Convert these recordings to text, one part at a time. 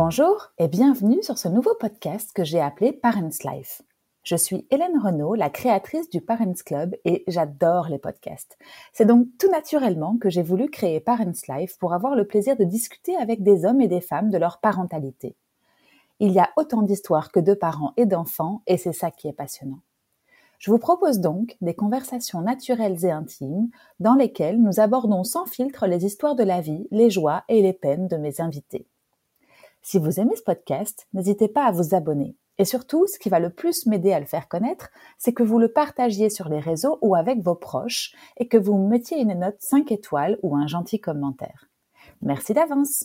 Bonjour et bienvenue sur ce nouveau podcast que j'ai appelé Parents Life. Je suis Hélène Renaud, la créatrice du Parents Club et j'adore les podcasts. C'est donc tout naturellement que j'ai voulu créer Parents Life pour avoir le plaisir de discuter avec des hommes et des femmes de leur parentalité. Il y a autant d'histoires que de parents et d'enfants et c'est ça qui est passionnant. Je vous propose donc des conversations naturelles et intimes dans lesquelles nous abordons sans filtre les histoires de la vie, les joies et les peines de mes invités. Si vous aimez ce podcast, n'hésitez pas à vous abonner. Et surtout, ce qui va le plus m'aider à le faire connaître, c'est que vous le partagiez sur les réseaux ou avec vos proches et que vous mettiez une note 5 étoiles ou un gentil commentaire. Merci d'avance.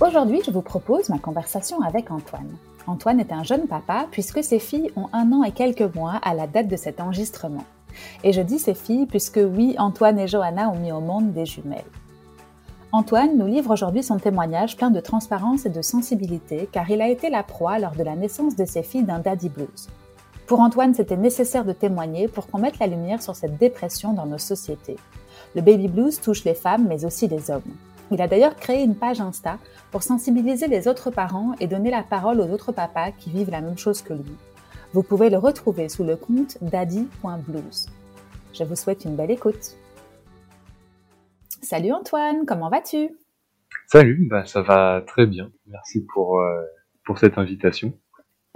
Aujourd'hui, je vous propose ma conversation avec Antoine. Antoine est un jeune papa puisque ses filles ont un an et quelques mois à la date de cet enregistrement. Et je dis ses filles puisque oui, Antoine et Johanna ont mis au monde des jumelles. Antoine nous livre aujourd'hui son témoignage plein de transparence et de sensibilité car il a été la proie lors de la naissance de ses filles d'un daddy blues. Pour Antoine, c'était nécessaire de témoigner pour qu'on mette la lumière sur cette dépression dans nos sociétés. Le baby blues touche les femmes mais aussi les hommes. Il a d'ailleurs créé une page Insta pour sensibiliser les autres parents et donner la parole aux autres papas qui vivent la même chose que lui. Vous pouvez le retrouver sous le compte daddy.blues. Je vous souhaite une belle écoute. Salut Antoine, comment vas-tu? Salut, bah ça va très bien. Merci pour, euh, pour cette invitation.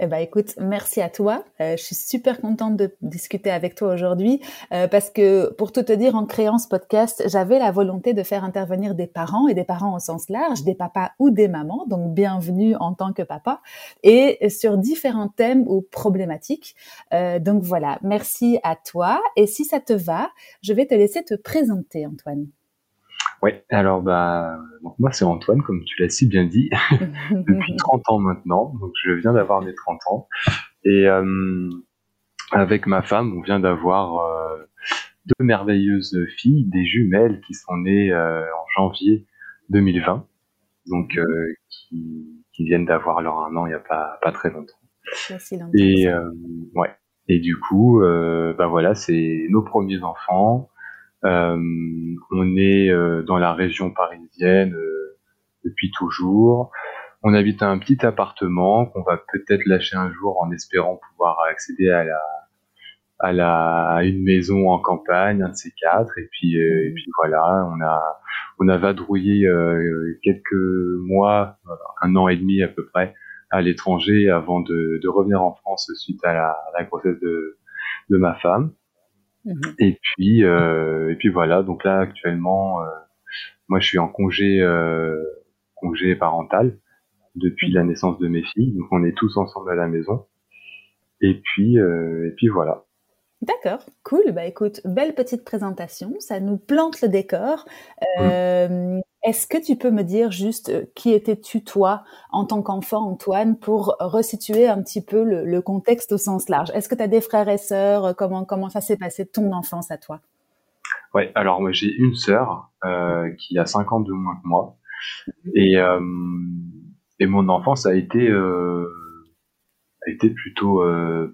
Eh ben, écoute, merci à toi. Euh, je suis super contente de discuter avec toi aujourd'hui euh, parce que, pour tout te dire, en créant ce podcast, j'avais la volonté de faire intervenir des parents et des parents au sens large, des papas ou des mamans, donc bienvenue en tant que papa, et sur différents thèmes ou problématiques. Euh, donc voilà, merci à toi. Et si ça te va, je vais te laisser te présenter, Antoine. Oui, alors bah moi c'est Antoine, comme tu l'as si bien dit, depuis 30 ans maintenant, donc je viens d'avoir mes 30 ans. Et euh, avec ma femme, on vient d'avoir euh, deux merveilleuses filles, des jumelles qui sont nées euh, en janvier 2020, donc qui, qui, viennent d'avoir leur un an il n'y a pas, pas très longtemps. Et ouais. Et du coup, bah voilà, c'est nos premiers enfants. Euh, on est euh, dans la région parisienne euh, depuis toujours. On habite un petit appartement qu'on va peut-être lâcher un jour en espérant pouvoir accéder à la à la à une maison en campagne, un de ces quatre. Et puis et puis voilà, on a on a vadrouillé quelques mois, un an et demi à peu près, à l'étranger avant de, de revenir en France suite à la, à la grossesse de de ma femme. Mhm. Et puis euh, et puis voilà. Donc là actuellement, euh, moi je suis en congé euh, congé parental depuis la naissance de mes filles. Donc on est tous ensemble à la maison. Et puis et puis voilà. D'accord, cool. Bah écoute, belle petite présentation, ça nous plante le décor. Mm. Euh, est-ce que tu peux me dire juste euh, qui étais-tu toi en tant qu'enfant Antoine pour resituer un petit peu le, contexte au sens large? Est-ce que tu as des frères et sœurs? Comment comment ça s'est passé ton enfance à toi? Ouais, alors moi j'ai une sœur euh, qui a 5 ans de moins que moi. Et euh, et mon enfance a été euh, a été plutôt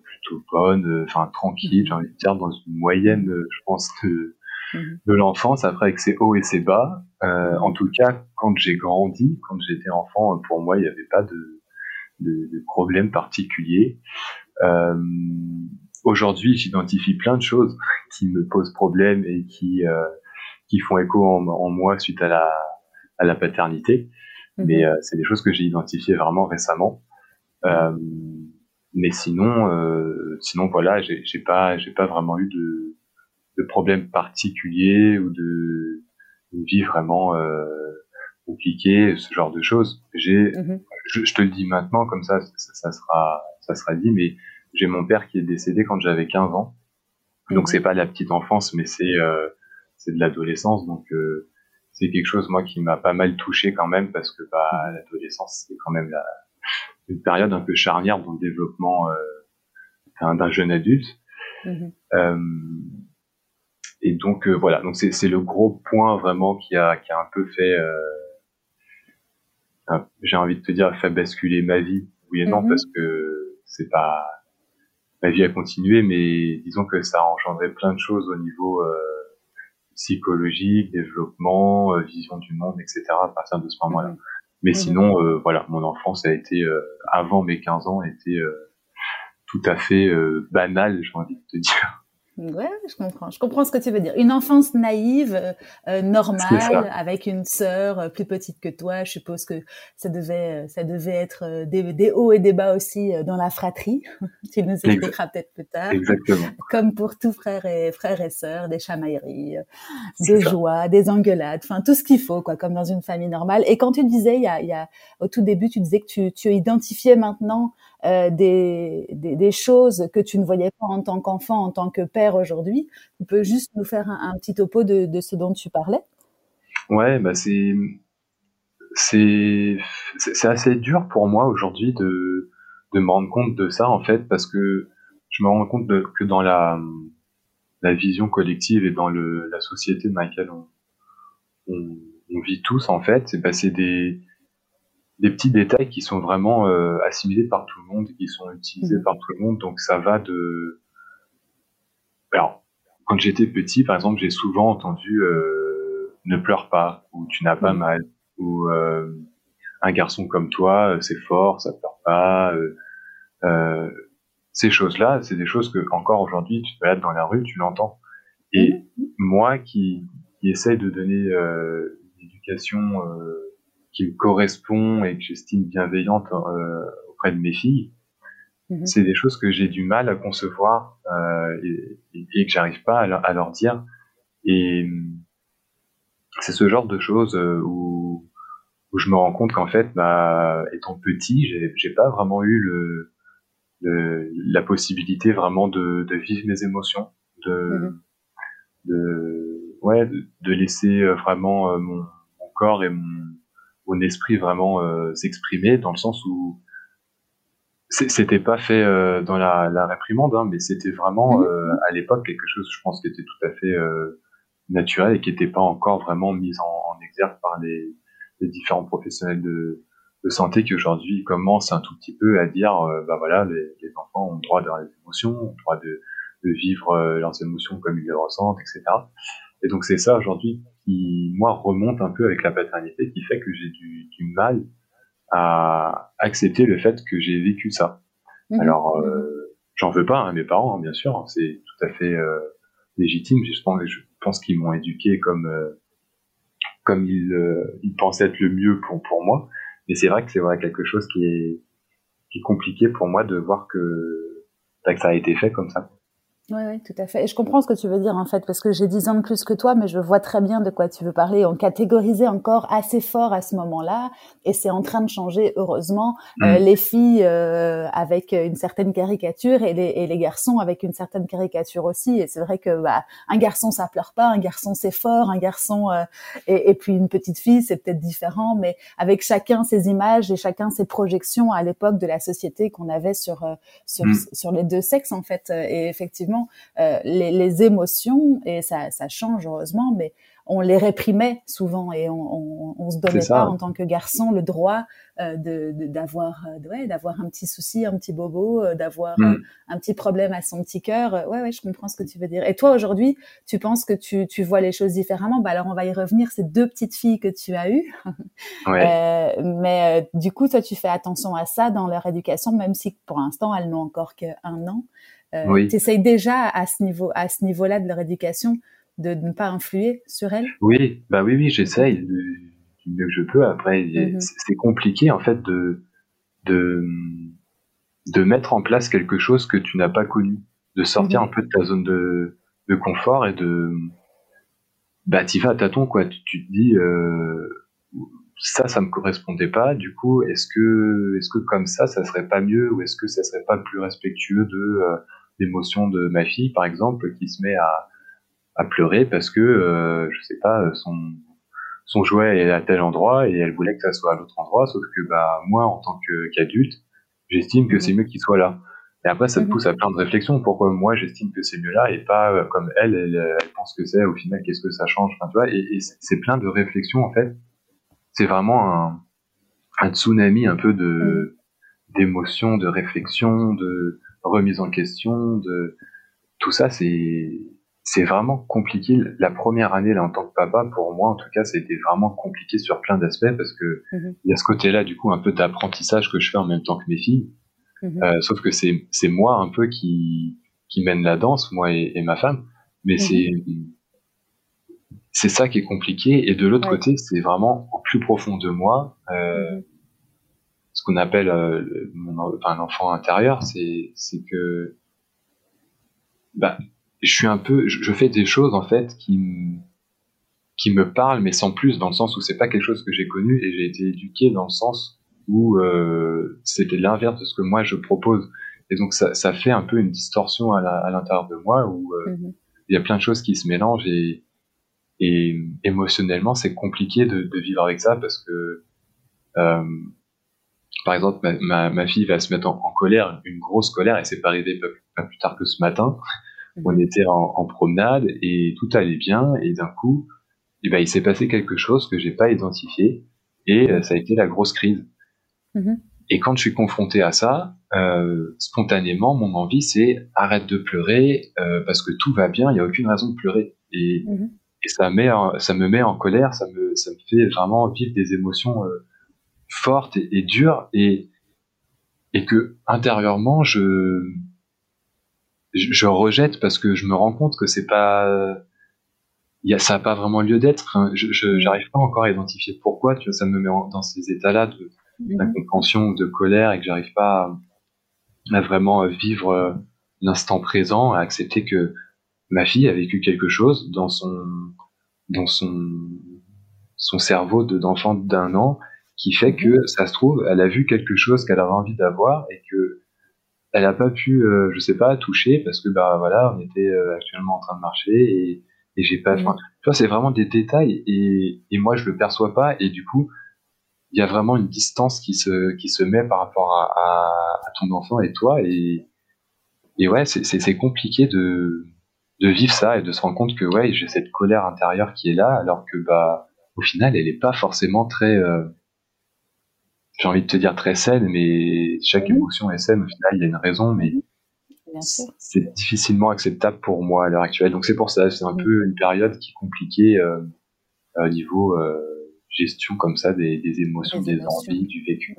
plutôt bonne, enfin tranquille, j'ai envie de dire dans une moyenne, je pense de Mhm. de l'enfance, après avec ses hauts et ses bas. Euh, en tout cas, quand j'ai grandi, quand j'étais enfant, pour moi, il n'y avait pas de, de, de problème particulier. Euh, Aujourd'hui, j'identifie plein de choses qui me posent problème et qui, euh, qui font écho en, en, moi suite à la, à la paternité. Mhm. Mais euh, c'est des choses que j'ai identifiées vraiment récemment. Euh, mais sinon, euh, sinon voilà, j'ai pas, j'ai pas vraiment eu de, de problèmes particuliers ou de une vie vraiment euh, compliquée, ce genre de choses. J'ai, mhm. je, te le dis maintenant comme ça, ça, sera, ça sera dit, mais j'ai mon père qui est décédé quand j'avais 15 ans. Donc mhm. c'est pas la petite enfance, mais c'est euh, c'est de l'adolescence. Donc euh, c'est quelque chose moi qui m'a pas mal touché quand même parce que bah mhm. l'adolescence c'est quand même la, une période un peu charnière dans le développement euh, d'un jeune adulte. Et donc euh, voilà, donc c'est le gros point vraiment qui a qui a un peu fait, euh, j'ai envie de te dire, fait basculer ma vie. Oui et non mhm. parce que c'est pas ma vie a continué, mais disons que ça a engendré plein de choses au niveau euh, psychologique, développement, vision du monde, etc. à partir de ce moment-là. Mhm. Mais mhm. sinon, voilà, mon enfance a été, avant mes 15 ans, a été tout à fait banale, j'ai envie de te dire. Ouais, je comprends. Je comprends ce que tu veux dire. Une enfance naïve, euh, euh normale, avec une sœur euh, plus petite que toi. Je suppose que ça devait, euh, ça devait être des, des, hauts et des bas aussi dans la fratrie. tu nous expliqueras peut-être plus tard. Exactement. Comme pour tous frères et frères et sœurs, des chamailleries, des joies, des engueulades, enfin tout ce qu'il faut, quoi, comme dans une famille normale. Et quand tu disais, il y a, il y a au tout début, tu disais que tu, tu identifiais maintenant euh, des, des, choses que tu ne voyais pas en tant qu'enfant, en tant que père aujourd'hui. Tu peux juste nous faire un, petit topo de, de, ce dont tu parlais? Ouais, bah c'est c'est c'est assez dur pour moi aujourd'hui de de me rendre compte de ça en fait parce que je me rends compte que dans la la vision collective et dans le la société dans laquelle on, on, on vit tous en fait, c'est bah, des des petits détails qui sont vraiment euh, assimilés par tout le monde, qui sont utilisés mmh. par tout le monde. Donc ça va de. Alors, quand j'étais petit, par exemple, j'ai souvent entendu euh, ne pleure pas ou tu n'as pas mmh. mal ou euh, un garçon comme toi, c'est fort, ça pleure pas. ces choses-là, c'est des choses que encore aujourd'hui, tu te balades dans la rue, tu l'entends. Et mmh. moi qui, qui essaye de donner une éducation qui me correspond et que j'estime bienveillante euh, auprès de mes filles, mhm. c'est des choses que j'ai du mal à concevoir euh, et, et, que j'arrive pas à leur, dire. Et c'est ce genre de choses euh, où, où je me rends compte qu'en fait, bah, étant petit, j'ai, pas vraiment eu le, le, la possibilité vraiment de, de vivre mes émotions, de, mhm. de ouais, de, de laisser vraiment mon, mon corps et mon mon esprit vraiment euh, s'exprimer dans le sens où c'était pas fait euh, dans la, la réprimande, hein, mais c'était vraiment mhm. euh, à l'époque quelque chose, je pense, qui était tout à fait naturel et qui n'était pas encore vraiment mis en, en exergue par les, les, différents professionnels de, de santé qui aujourd'hui commencent un tout petit peu à dire, bah voilà, les, les, enfants ont le droit d'avoir des émotions, ont le droit de, de vivre leurs émotions comme ils les ressentent, etc. Et donc c'est ça aujourd'hui qui, moi, remonte un peu avec la paternité, qui fait que j'ai du, du, mal à accepter le fait que j'ai vécu ça. Mhm. Alors, euh, j'en veux pas à mes parents, hein, bien sûr, hein, c'est tout à fait euh, légitime. Je pense, je pense qu'ils m'ont éduqué comme euh, comme ils, euh, ils pensaient être le mieux pour pour moi. Mais c'est vrai que c'est vrai quelque chose qui est qui est compliqué pour moi de voir que, bah, que ça a été fait comme ça. Oui, oui, tout à fait. Et je comprends ce que tu veux dire en fait, parce que j'ai dix ans de plus que toi, mais je vois très bien de quoi tu veux parler. On catégorisait encore assez fort à ce moment-là, et c'est en train de changer, heureusement. Euh, mm. les filles euh, avec une certaine caricature et les, et les, garçons avec une certaine caricature aussi. Et c'est vrai que bah, un garçon ça pleure pas, un garçon c'est fort, un garçon euh, et, et, puis une petite fille c'est peut-être différent, mais avec chacun ses images et chacun ses projections à l'époque de la société qu'on avait sur sur, mm. sur les deux sexes en fait. Et effectivement euh, les, émotions, et ça, change heureusement, mais on les réprimait souvent et on, on, se donnait pas en tant que garçon le droit euh, de d'avoir euh, ouais, d'avoir un petit souci, un petit bobo, d'avoir mm. un petit problème à son petit cœur. Ouais, ouais, je comprends ce que tu veux dire. Et toi aujourd'hui, tu penses que tu, tu vois les choses différemment? Bah alors on va y revenir. Ces deux petites filles que tu as eues, mais du coup toi tu fais attention à ça dans leur éducation, même si pour l'instant elles n'ont encore qu'un an. Euh, Tu essayes déjà à ce niveau, à ce niveau-là de leur éducation de, ne pas influer sur elles? Oui, bah oui, oui, j'essaye du mieux que je peux. Après, mm-hmm. c'est compliqué en fait de, de de mettre en place quelque chose que tu n'as pas connu, de sortir mm-hmm. un peu de ta zone de, de confort et de bah tu vas à tâtons quoi. Tu, tu te dis euh, ça, ça me correspondait pas. Du coup, est-ce que, est-ce que comme ça, ça serait pas mieux, ou est-ce que ça serait pas plus respectueux de euh, l'émotion de ma fille, par exemple, qui se met à, à pleurer parce que, euh, je sais pas, son, son jouet est à tel endroit et elle voulait que ça soit à l'autre endroit, sauf que bah moi, en tant qu'adulte, j'estime que c'est mhm. mieux qu'il soit là. Et après, ça te mhm. pousse à plein de réflexions. Pourquoi moi, j'estime que c'est mieux là et pas euh, comme elle, elle, pense que c'est. Au final, qu'est-ce que ça change? Enfin, tu vois, Et, et c'est plein de réflexions en fait. C'est vraiment un, un tsunami un peu de mhm. d'émotions, de réflexions, de remise en question, de tout ça, c'est c'est vraiment compliqué. La première année, là, en tant que papa, pour moi, en tout cas, été vraiment compliqué sur plein d'aspects parce que mhm. il y a ce côté-là, du coup, un peu d'apprentissage que je fais en même temps que mes filles. Mhm. Euh, sauf que c'est, c'est moi un peu qui, qui mène la danse, moi et, ma femme. Mais mhm. c'est, c'est ça qui est compliqué. Et de l'autre côté, c'est vraiment au plus profond de moi, euh, ce qu'on appelle euh, mon, enfin, l'enfant intérieur, c'est, c'est que, bah, je suis un peu, je, fais des choses en fait qui qui me parlent, mais sans plus, dans le sens où c'est pas quelque chose que j'ai connu et j'ai été éduqué dans le sens où euh, c'était l'inverse de ce que moi je propose. Et donc ça, ça fait un peu une distorsion à l'intérieur de moi où euh, mhm. il y a plein de choses qui se mélangent et, et émotionnellement c'est compliqué de, de, vivre avec ça parce que euh, par exemple ma, ma, ma, fille va se mettre en, en colère, une grosse colère et c'est pas arrivé pas, pas, plus tard que ce matin. On mhm. était en, en, promenade et tout allait bien et d'un coup, eh ben, il s'est passé quelque chose que j'ai pas identifié et euh, ça a été la grosse crise. Mhm. Et quand je suis confronté à ça, euh, spontanément, mon envie c'est arrête de pleurer euh, parce que tout va bien, il n'y a aucune raison de pleurer. Et, mhm. et ça, met, ça me met en colère, ça me, ça me fait vraiment vivre des émotions euh, fortes et, et, dures et, et que intérieurement je je, rejette parce que je me rends compte que c'est pas y a, ça n'a pas vraiment lieu d'être. Je, je j'arrive pas encore à identifier pourquoi. Tu vois, ça me met dans ces états-là de d'incompréhension ou de colère et que j'arrive pas à, vraiment vivre euh, l'instant présent, à accepter que ma fille a vécu quelque chose dans son dans son son cerveau de d'enfant d'un an qui fait que mhm. ça se trouve elle a vu quelque chose qu'elle avait envie d'avoir et que elle a pas pu, euh, je sais pas, toucher parce que bah voilà, on était euh, actuellement en train de marcher et, et j'ai pas. Enfin, tu vois, c'est vraiment des détails et, et moi je le perçois pas et du coup il y a vraiment une distance qui se qui se met par rapport à, à, à ton enfant et toi et et ouais c'est c'est compliqué de de vivre ça et de se rendre compte que ouais j'ai cette colère intérieure qui est là alors que bah au final elle est pas forcément très euh, j'ai envie de te dire très saine, mais chaque émotion est saine. Au final, il y a une raison, mais c'est difficilement acceptable pour moi à l'heure actuelle. Donc c'est pour ça, c'est un peu une période qui est compliquée euh, au niveau euh, gestion comme ça des, émotions, des, envies, du vécu.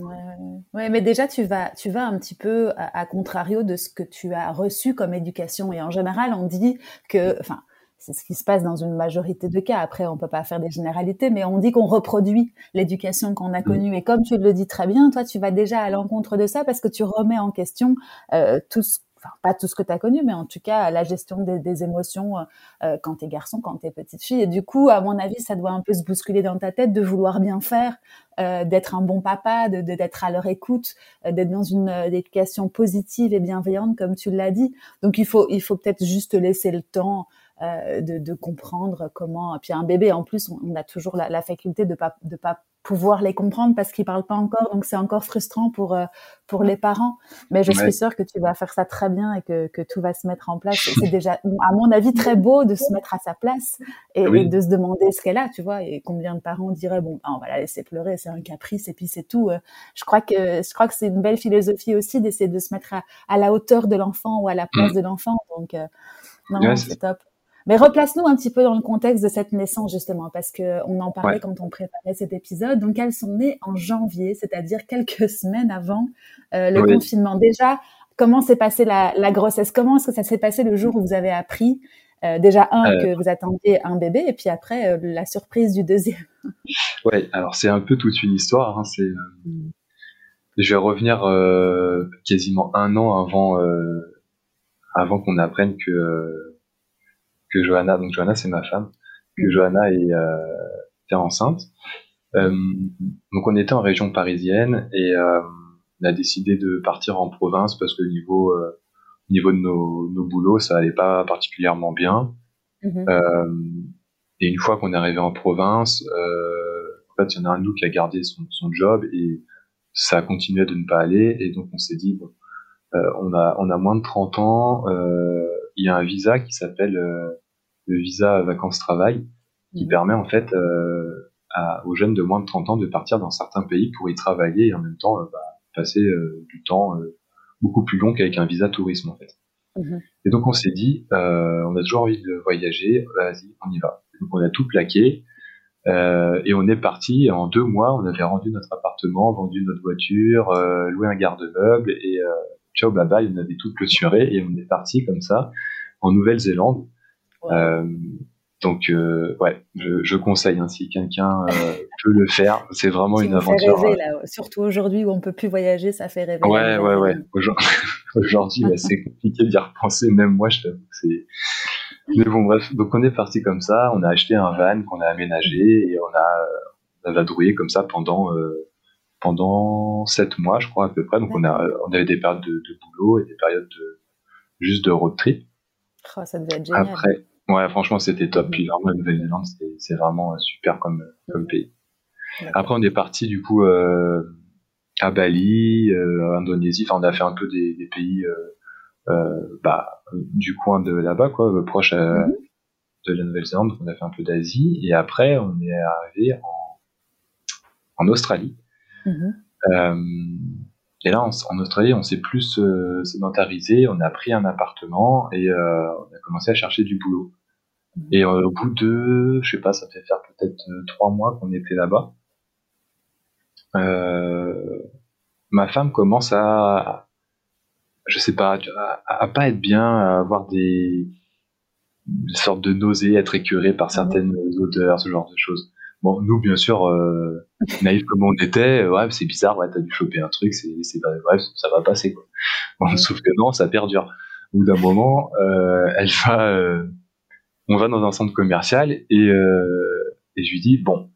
Ouais, mais déjà tu vas, tu vas un petit peu à, à, contrario de ce que tu as reçu comme éducation. Et en général, on dit que, enfin, c'est ce qui se passe dans une majorité de cas. Après, on peut pas faire des généralités, mais on dit qu'on reproduit l'éducation qu'on a mm. connue. Et comme tu le dis très bien, toi, tu vas déjà à l'encontre de ça parce que tu remets en question euh, tout ce Enfin, pas tout ce que tu as connu, mais en tout cas la gestion des, des émotions euh, euh quand t'es garçon, quand t'es petite fille. Et du coup, à mon avis, ça doit un peu se bousculer dans ta tête de vouloir bien faire, euh, d'être un bon papa, de d'être à leur écoute, euh, d'être dans une euh, éducation positive et bienveillante, comme tu l'as dit. Donc il faut il faut peut-être juste laisser le temps de, de, comprendre comment. Puis un bébé, en plus, on, a toujours la, la, faculté de pas de pas pouvoir les comprendre parce qu'ils parlent pas encore, donc c'est encore frustrant pour euh, pour les parents. Mais je suis sûre que tu vas faire ça très bien et que, que tout va se mettre en place. C'est déjà, à mon avis, très beau de se mettre à sa place et, de se demander ce qu'elle a, tu vois. Et combien de parents diraient bon, ah, on va la laisser pleurer, c'est un caprice et puis c'est tout. Euh. Je crois que je crois que c'est une belle philosophie aussi d'essayer de se mettre à, à la hauteur de l'enfant ou à la place mmh. de l'enfant. Donc non c'est top. Mais replace-nous un petit peu dans le contexte de cette naissance justement, parce que on en parlait quand on préparait cet épisode. Donc elles sont nées en janvier, c'est-à-dire quelques semaines avant euh, le confinement. Déjà, comment s'est passée la, la, grossesse? Comment est-ce que ça s'est passé le jour où vous avez appris euh, déjà un euh. que vous attendiez un bébé, et puis après la surprise du deuxième? Ouais, alors c'est un peu toute une histoire. Hein, c'est, je vais revenir quasiment un an avant avant qu'on apprenne que que Johanna, donc Johanna c'est ma femme, que mm. Johanna est, euh, était enceinte. Euh, donc on était en région parisienne et euh, on a décidé de partir en province parce que niveau euh, niveau de nos, nos boulots ça allait pas particulièrement bien. Mm-hmm. Euh, et une fois qu'on est arrivé en province, en fait il y en a un de nous qui a gardé son, son job et ça a continué de ne pas aller et donc on s'est dit bon, on a on a moins de 30 ans, il y a un visa qui s'appelle le visa vacances-travail qui mhm. permet en fait euh, à, aux jeunes de moins de 30 ans de partir dans certains pays pour y travailler et en même temps euh, bah, passer euh, du temps beaucoup plus long qu'avec un visa tourisme en fait. Mhm. Et donc on s'est dit, on a toujours envie de voyager, vas-y, on y va. Donc on a tout plaqué et on est parti. En deux mois, on avait rendu notre appartement, vendu notre voiture, loué un garde-meuble et ciao bye bye, on avait tout clôturé et on est parti comme ça en Nouvelle-Zélande. Euh, donc euh, ouais, je, je conseille hein, si quelqu'un euh, peut le faire, c'est vraiment une aventure. Rêver, là. Surtout aujourd'hui où on peut plus voyager, ça fait rêver. Ouais ouais ouais. Aujourd'hui, c'est compliqué d'y repenser, même moi je t'avoue. C'est mais bon bref, donc on est parti comme ça, on a acheté un van qu'on a aménagé et on a on a vadrouillé comme ça pendant euh, pendant sept mois, je crois à peu près. Donc on a on avait des périodes de, de boulot et des périodes de juste de road trip. Oh, ça devait être génial. Après, Ouais, franchement, c'était top. Puis la Nouvelle-Zélande, c'est vraiment super comme, comme pays. Après, on est parti du coup euh, à Bali, euh, Indonésie. Enfin, on a fait un peu des, des pays euh, euh bah, du coin de là-bas, quoi, proche euh, mhm. de la Nouvelle-Zélande. On a fait un peu d'Asie. Et après, on est arrivé en, en Australie. Mhm. Euh, et là, en Australie, on s'est plus euh, sédentarisé, on a pris un appartement et euh, on a commencé à chercher du boulot. Et euh, au bout de, je sais pas, ça fait faire peut-être trois mois qu'on était là-bas. ma femme commence à, je sais pas, à, à, pas être bien, à avoir des, des sortes de nausées, être écœurée par certaines odeurs, ce genre de choses. Bon, nous, bien sûr, euh, naïfs comme on était, ouais, c'est bizarre, ouais, t'as dû choper un truc, c'est, c'est, ouais, ça va passer, quoi. Bon, sauf que non, ça perdure. Au bout d'un moment, euh, elle va, euh, on va dans un centre commercial et, euh, et je lui dis, bon,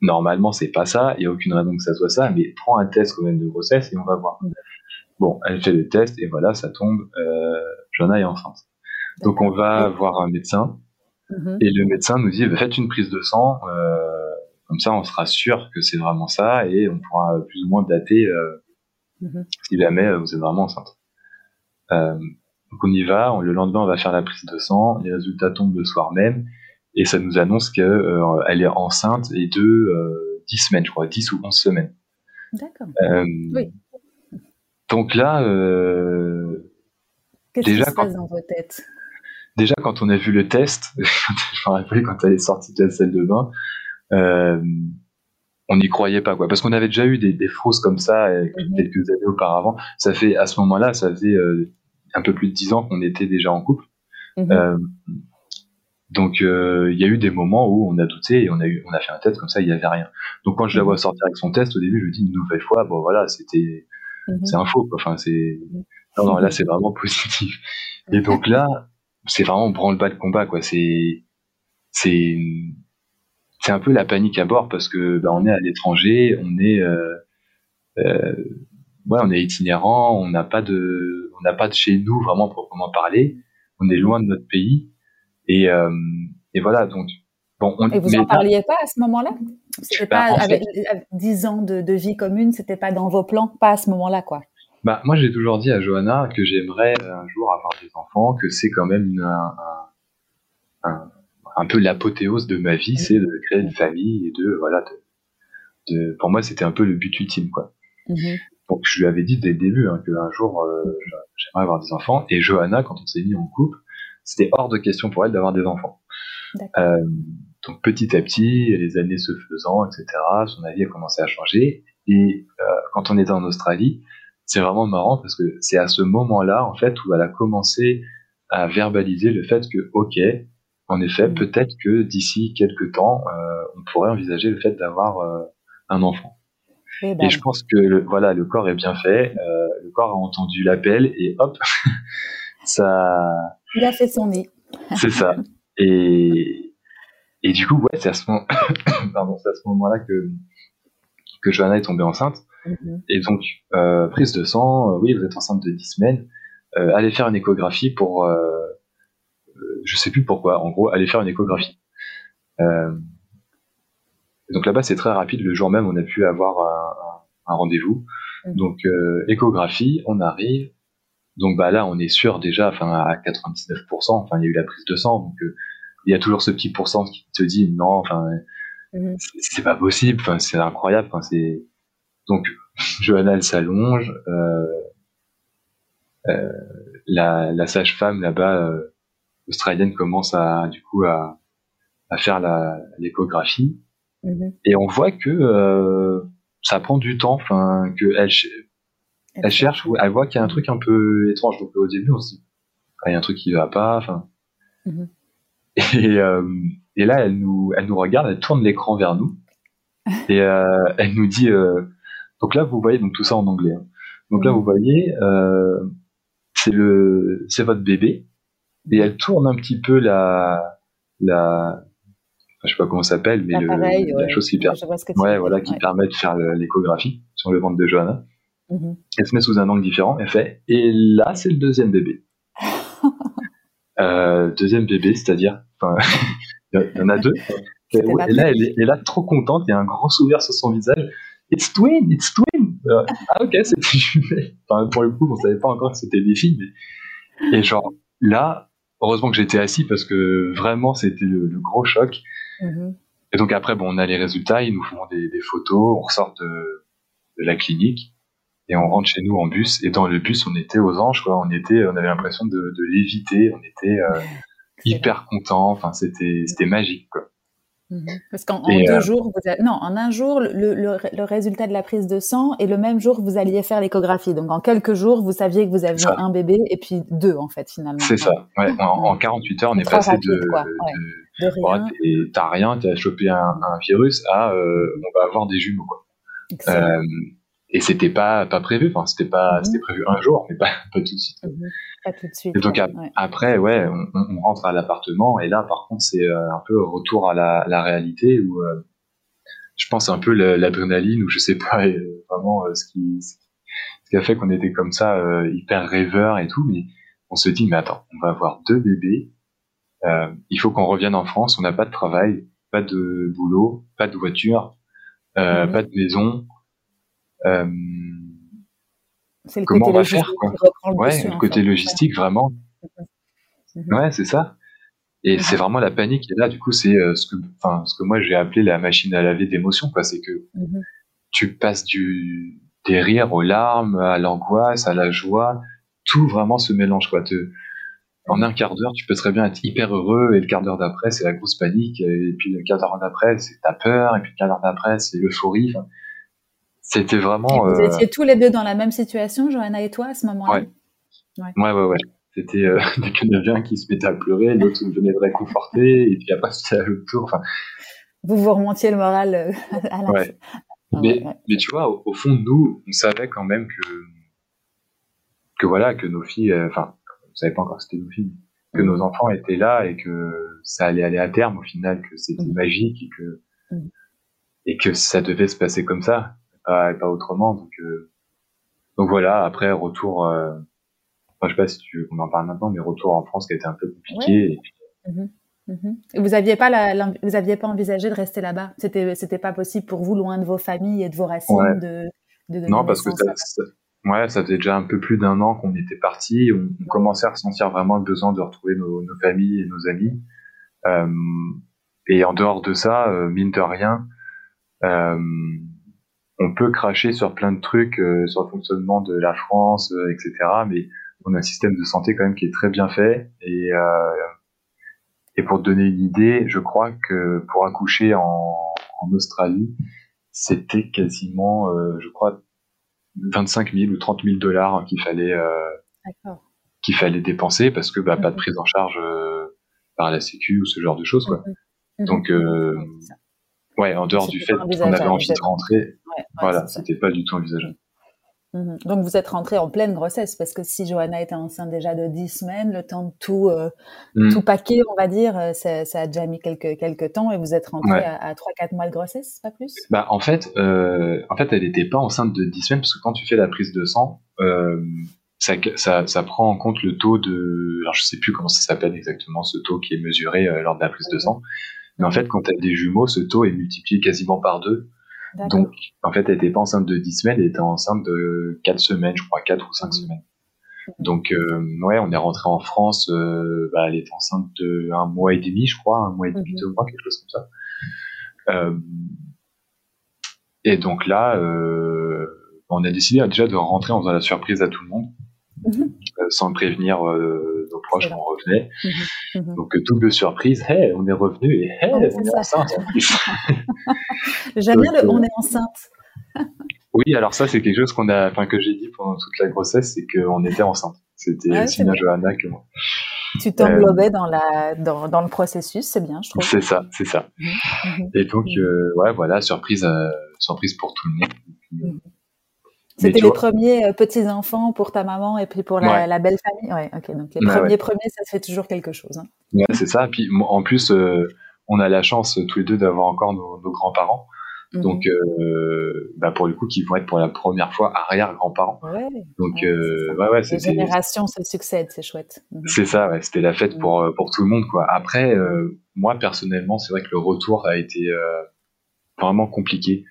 normalement, c'est pas ça, il y a aucune raison que ça soit ça, mais prends un test quand même de grossesse et on va voir. Bon, elle fait le test et voilà, ça tombe, euh, Johanna est enceinte. Donc on va voir un médecin Mhm. Et le médecin nous dit, faites une prise de sang, euh, comme ça on sera sûr que c'est vraiment ça et on pourra plus ou moins dater euh, mhm. si jamais euh, vous êtes vraiment enceinte. Euh, donc on y va, on, le lendemain on va faire la prise de sang, les résultats tombent le soir même et ça nous annonce qu'elle euh, est enceinte et de 10 semaines, je crois, 10 ou 11 semaines. D'accord. oui. Donc là, Qu'est-ce qui se passe dans vos têtes? Déjà quand on a vu le test, je me rappelle quand elle est sortie de la salle de bain, euh, on n'y croyait pas quoi, parce qu'on avait déjà eu des, des fausses comme ça euh, mhm. quelques années auparavant. Ça fait à ce moment-là, ça faisait euh, un peu plus de dix ans qu'on était déjà en couple. Mhm. Euh, donc il y a eu des moments où on a douté et on a eu, on a fait un test comme ça, il n'y avait rien. Donc quand je la vois mhm. sortir avec son test, au début je me dis une nouvelle fois, bon voilà, c'était, c'est un faux quoi. Enfin c'est, non non là c'est vraiment positif. Et donc là, c'est vraiment branle-bas de combat quoi. C'est c'est c'est un peu la panique à bord parce que bah, on est à l'étranger, on est euh, euh, ouais, on est itinérant, on n'a pas de on n'a pas de chez nous vraiment proprement parler, on est loin de notre pays. Et euh, et voilà donc bon on, et vous en parliez pas à ce moment-là? C'était bah, pas avec, 10 ans de, de vie commune c'était pas dans vos plans pas à ce moment-là quoi bah, moi, j'ai toujours dit à Johanna que j'aimerais un jour avoir des enfants, que c'est quand même une, un, un, un, peu l'apothéose de ma vie, c'est de créer une famille et de, voilà, de, de pour moi, c'était un peu le but ultime, quoi. Mm-hmm. Donc, je lui avais dit dès le début hein, qu'un jour, euh, j'aimerais avoir des enfants. Et Johanna, quand on s'est mis en couple, c'était hors de question pour elle d'avoir des enfants. Euh, donc, petit à petit, les années se faisant, etc., son avis a commencé à changer. Et euh, quand on était en Australie, c'est vraiment marrant parce que c'est à ce moment-là, en fait, où elle a commencé à verbaliser le fait que, ok, en effet, mm. peut-être que d'ici quelques temps, euh, on pourrait envisager le fait d'avoir euh, un enfant. Et, ben. je pense que le, voilà, le corps est bien fait, euh, le corps a entendu l'appel et hop, ça. Il a fait son nid. c'est ça. Et, et du coup, ouais, c'est à ce moment, pardon, c'est à ce moment-là que que Johanna est tombée enceinte. Mhm. Et donc, euh, prise de sang, euh, oui, vous êtes enceinte de 10 semaines, euh, allez faire une échographie pour, je sais plus pourquoi, en gros, allez faire une échographie. donc là-bas, c'est très rapide, le jour même, on a pu avoir un, un rendez-vous. Mhm. Donc, échographie, on arrive. Donc bah là, on est sûr déjà, enfin à 99%, enfin il y a eu la prise de sang, donc il y a toujours ce petit pourcent qui te dit non, enfin mhm. c'est pas possible, enfin c'est incroyable, enfin c'est donc, Johanna, elle s'allonge. Euh, euh, la, la sage-femme là-bas australienne commence à du coup à, à faire l'échographie mhm. et on voit que ça prend du temps, enfin que elle, elle, cherche, elle voit qu'il y a un truc un peu étrange. Donc au début on se dit il y a un truc qui va pas, enfin. Mhm. Et, et là elle nous elle nous regarde, elle tourne l'écran vers nous et euh, elle nous dit euh, donc là vous voyez donc tout ça en anglais. Hein. Donc là vous voyez euh, c'est le c'est votre bébé et elle tourne un petit peu la la je sais pas comment ça s'appelle mais le, la chose qui permet ouais, voilà qui permet de faire l'échographie sur le ventre de Johanna. Mm-hmm. Elle se met sous un angle différent. Elle fait et là c'est le deuxième bébé. euh, deuxième bébé, c'est-à-dire, enfin, il y en a deux. Et, là, elle est, là trop contente, il y a un grand sourire sur son visage. It's twin, it's twin. Euh, ah ok, c'était jumelles. Enfin, pour le coup, on savait pas encore que c'était des filles. Mais... Et genre là, heureusement que j'étais assis parce que vraiment c'était le, gros choc. Mm-hmm. Et donc après, bon, on a les résultats, ils nous font des, des photos, on ressort de, de, la clinique et on rentre chez nous en bus. Et dans le bus, on était aux anges, quoi. On était, on avait l'impression de, de léviter, on était euh, hyper content. Enfin, c'était, c'était magique, quoi. Mhm. Parce qu'en deux euh, jours, vous non, en un jour, le, le, résultat de la prise de sang et le même jour, vous alliez faire l'échographie. Donc en quelques jours, vous saviez que vous aviez un bébé et puis deux en fait finalement. C'est ça. Ouais. En, 48 heures, on est passé de, de, de, rien. t'as rien, t'as chopé un, un, virus à euh, on va avoir des jumeaux quoi. Euh, et c'était pas pas prévu. Enfin, c'était pas mhm. c'était prévu un jour, mais pas pas tout de suite. Pas tout de suite. Et donc après, ouais, on, on, rentre à l'appartement et là, par contre, c'est euh, un peu retour à la, la réalité où euh, je pense un peu l'adrénaline ou je sais pas euh, vraiment ce qui ce qui a fait qu'on était comme ça hyper rêveur et tout, mais on se dit mais attends, on va avoir deux bébés. il faut qu'on revienne en France. On n'a pas de travail, pas de boulot, pas de voiture, mhm. pas de maison. Euh, c'est le Comment côté logistique faire, Ouais, le côté logistique, vraiment. Mhm. Ouais, c'est ça. Et c'est vraiment la panique. Et là, du coup, c'est euh, ce que, enfin, ce que moi j'ai appelé la machine à laver d'émotions, quoi. C'est que mhm. tu passes du des rires aux larmes, à l'angoisse, à la joie, tout vraiment se mélange, quoi. Te, en un quart d'heure, tu peux très bien être hyper heureux, et le quart d'heure d'après, c'est la grosse panique, et puis le quart d'heure d'après, c'est ta peur, et puis le quart d'heure d'après, c'est l'euphorie. C'était vraiment. vous euh, étiez tous les deux dans la même situation, Johanna et toi, à ce moment-là Ouais. Ouais, ouais, ouais. C'était euh, un qui se mettait à pleurer, l'autre venait de réconforter, et puis après, c'était à l'autre tour. Enfin... Vous vous remontiez le moral euh, à la ouais. mais, mais tu vois, au, fond, nous, on savait quand même que, que voilà, que nos filles, enfin, on savait pas encore que c'était nos filles, que mm. nos enfants étaient là et que ça allait aller à terme au final, que c'était mm. magique et que, mm. et que ça devait se passer comme ça pas, pas autrement. Donc, euh, donc voilà, après, retour, euh, je sais pas si tu qu'on en parle maintenant, mais retour en France qui a été un peu compliqué. Mhm. Mhm. Vous aviez pas la, vous aviez pas envisagé de rester là-bas? C'était c'était pas possible pour vous, loin de vos familles et de vos racines, de, de, Non, parce que ça, ouais, ça faisait déjà un peu plus d'un an qu'on était parti. On, commençait à ressentir vraiment le besoin de retrouver nos, nos familles et nos amis. Euh, et en dehors de ça, euh, mine de rien, euh, on peut cracher sur plein de trucs, euh, sur le fonctionnement de la France, euh, etc. Mais on a un système de santé quand même qui est très bien fait. Et, euh, et pour te donner une idée, je crois que pour accoucher en, en Australie, c'était quasiment, je crois, 25 000 ou 30 000 dollars qu'il fallait qu'il fallait dépenser parce que bah, pas de mhm. prise en charge par la Sécu ou ce genre de choses. Quoi. Mhm. Mhm. Donc Ouais, en dehors du fait qu'on avait envie de rentrer, voilà, c'était pas du tout envisageable. Mhm. Donc vous êtes rentré en pleine grossesse parce que si Johanna était enceinte déjà de 10 semaines, le temps de tout euh, mm. tout paquer, on va dire, euh, ça, ça, a déjà mis quelques quelques temps et vous êtes rentré à, à 3 4 mois de grossesse, pas plus? Bah en fait euh, en fait elle n'était pas enceinte de 10 semaines parce que quand tu fais la prise de sang euh, ça, ça, ça, prend en compte le taux de alors je sais plus comment ça s'appelle exactement ce taux qui est mesuré lors de la prise de sang mais en fait, quand tu as des jumeaux, ce taux est multiplié quasiment par deux. Donc, en fait, elle n'était pas enceinte de 10 semaines, elle était enceinte de 4 semaines, je crois, 4 ou 5 semaines. Donc, euh, ouais, on est rentré en France, euh, bah, elle était enceinte de un mois et demi, je crois, un mois et demi, mhm. deux mois, quelque chose comme ça. Euh, et donc là, on a décidé déjà de rentrer en faisant la surprise à tout le monde. Mhm. sans prévenir proches qu'on revenait. Mhm. Donc double surprise, hey, on est revenu et hey, on est enceinte. J'aime bien le on est enceinte. oui, alors ça c'est quelque chose qu'on a, enfin que j'ai dit pendant toute la grossesse, c'est qu'on était enceinte. C'était ah, Sina Johanna que moi. Tu t'englobais euh, dans, la, dans, dans, le processus, c'est bien, je trouve. C'est ça, c'est ça. Mhm. Mhm. Et donc, euh, ouais, voilà, surprise, euh, surprise pour tout le monde. C'était les premiers petits-enfants pour ta maman et puis pour la, la belle famille. Ouais, ok. Donc, les premiers premiers, ça fait toujours quelque chose. Hein. Ouais, c'est ça. Puis, en plus, on a la chance tous les deux d'avoir encore nos, nos grands-parents. Mhm. Donc, euh, bah pour le coup, qui vont être pour la première fois arrière-grands-parents. Ouais, Donc, euh, ouais, ouais, Les générations se succèdent, c'est chouette. Mhm. C'est ça, ouais, c'était la fête pour, euh, pour tout le monde, quoi. Après, euh, moi, personnellement, c'est vrai que le retour a été euh, vraiment compliqué.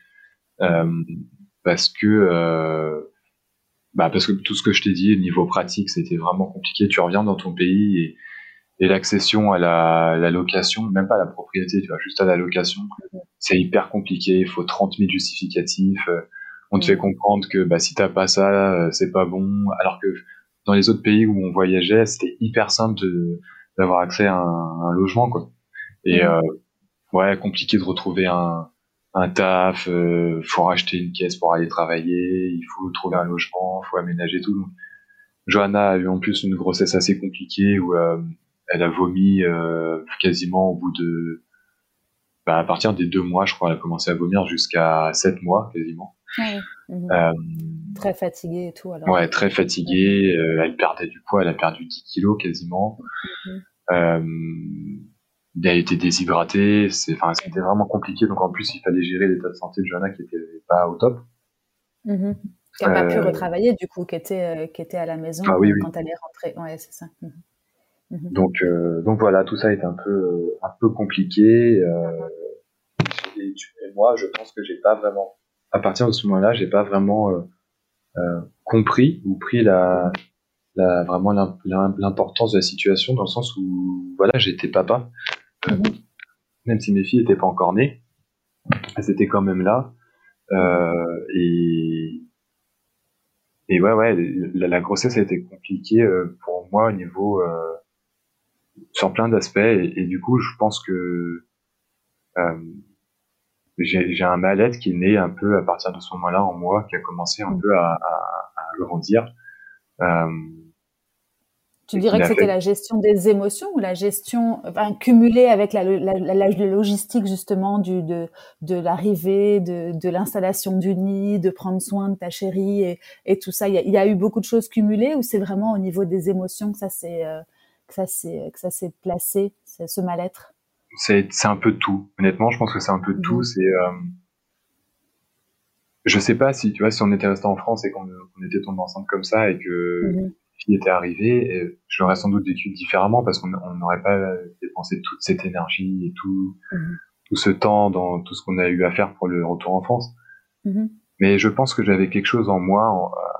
Euh, parce que, bah, parce que tout ce que je t'ai dit, niveau pratique, c'était vraiment compliqué. Tu reviens dans ton pays et et l'accession à la, la, location, même pas à la propriété, tu vois, juste à la location, c'est hyper compliqué. Il faut 30 000 justificatifs. Euh, on te fait comprendre que bah, si t'as pas ça, euh, c'est pas bon. Alors que dans les autres pays où on voyageait, c'était hyper simple d'avoir accès à un, un, logement, quoi. Et euh, ouais, compliqué de retrouver un, un taf. Euh, faut racheter une caisse pour aller travailler. Il faut trouver un logement. Faut aménager tout. Donc, Johanna a eu en plus une grossesse assez compliquée où euh, elle a vomi euh, quasiment au bout de bah, à partir des deux mois, je crois, elle a commencé à vomir jusqu'à sept mois quasiment. Mhm. Euh, très fatiguée et tout. Alors. Ouais, très fatiguée. Euh, elle perdait du poids, elle a perdu 10 kilos quasiment. Mhm. Euh, elle était déshydratée. C'est, enfin, c'était vraiment compliqué. Donc en plus, il fallait gérer l'état de santé de Johanna qui était pas au top. Mhm. Qui n'a pas pu retravailler du coup, qui était, qui était à la maison ah quand elle est rentrée. Ouais, c'est ça. Mhm. Donc, euh, donc voilà, tout ça est un peu, euh, un peu compliqué. Euh, et, moi, je pense que j'ai pas vraiment, à partir de ce moment-là, j'ai pas vraiment compris ou pris la, la vraiment l'importance de la situation dans le sens où voilà, j'étais papa, mhm. même si mes filles n'étaient pas encore nées, elles étaient quand même là. Euh, et et ouais, ouais, la, la, grossesse a été compliquée pour moi au niveau euh, sur plein d'aspects et, du coup je pense que euh, j'ai un mal-être qui est né un peu à partir de ce moment-là en moi qui a commencé un mm. peu à, à, à grandir euh, tu dirais que c'était la gestion des émotions ou la gestion enfin, cumulée avec la, la, la, logistique justement du, de, de l'arrivée, de, de l'installation du nid, de prendre soin de ta chérie et, et tout ça? Il y, a, il y, a, eu beaucoup de choses cumulées ou c'est vraiment au niveau des émotions que ça s'est euh, que ça s'est que ça s'est placé ce mal-être? C'est un peu tout honnêtement je pense que c'est un peu tout mhm. c'est euh, je sais pas si tu vois si on était resté en France et qu'on était tombé enceinte comme ça et que mmh. Fille était arrivée je l'aurais sans doute vécu différemment parce qu'on n'aurait pas dépensé toute cette énergie et tout mhm. tout ce temps dans tout ce qu'on a eu à faire pour le retour en France mhm. mais je pense que j'avais quelque chose en moi en, euh,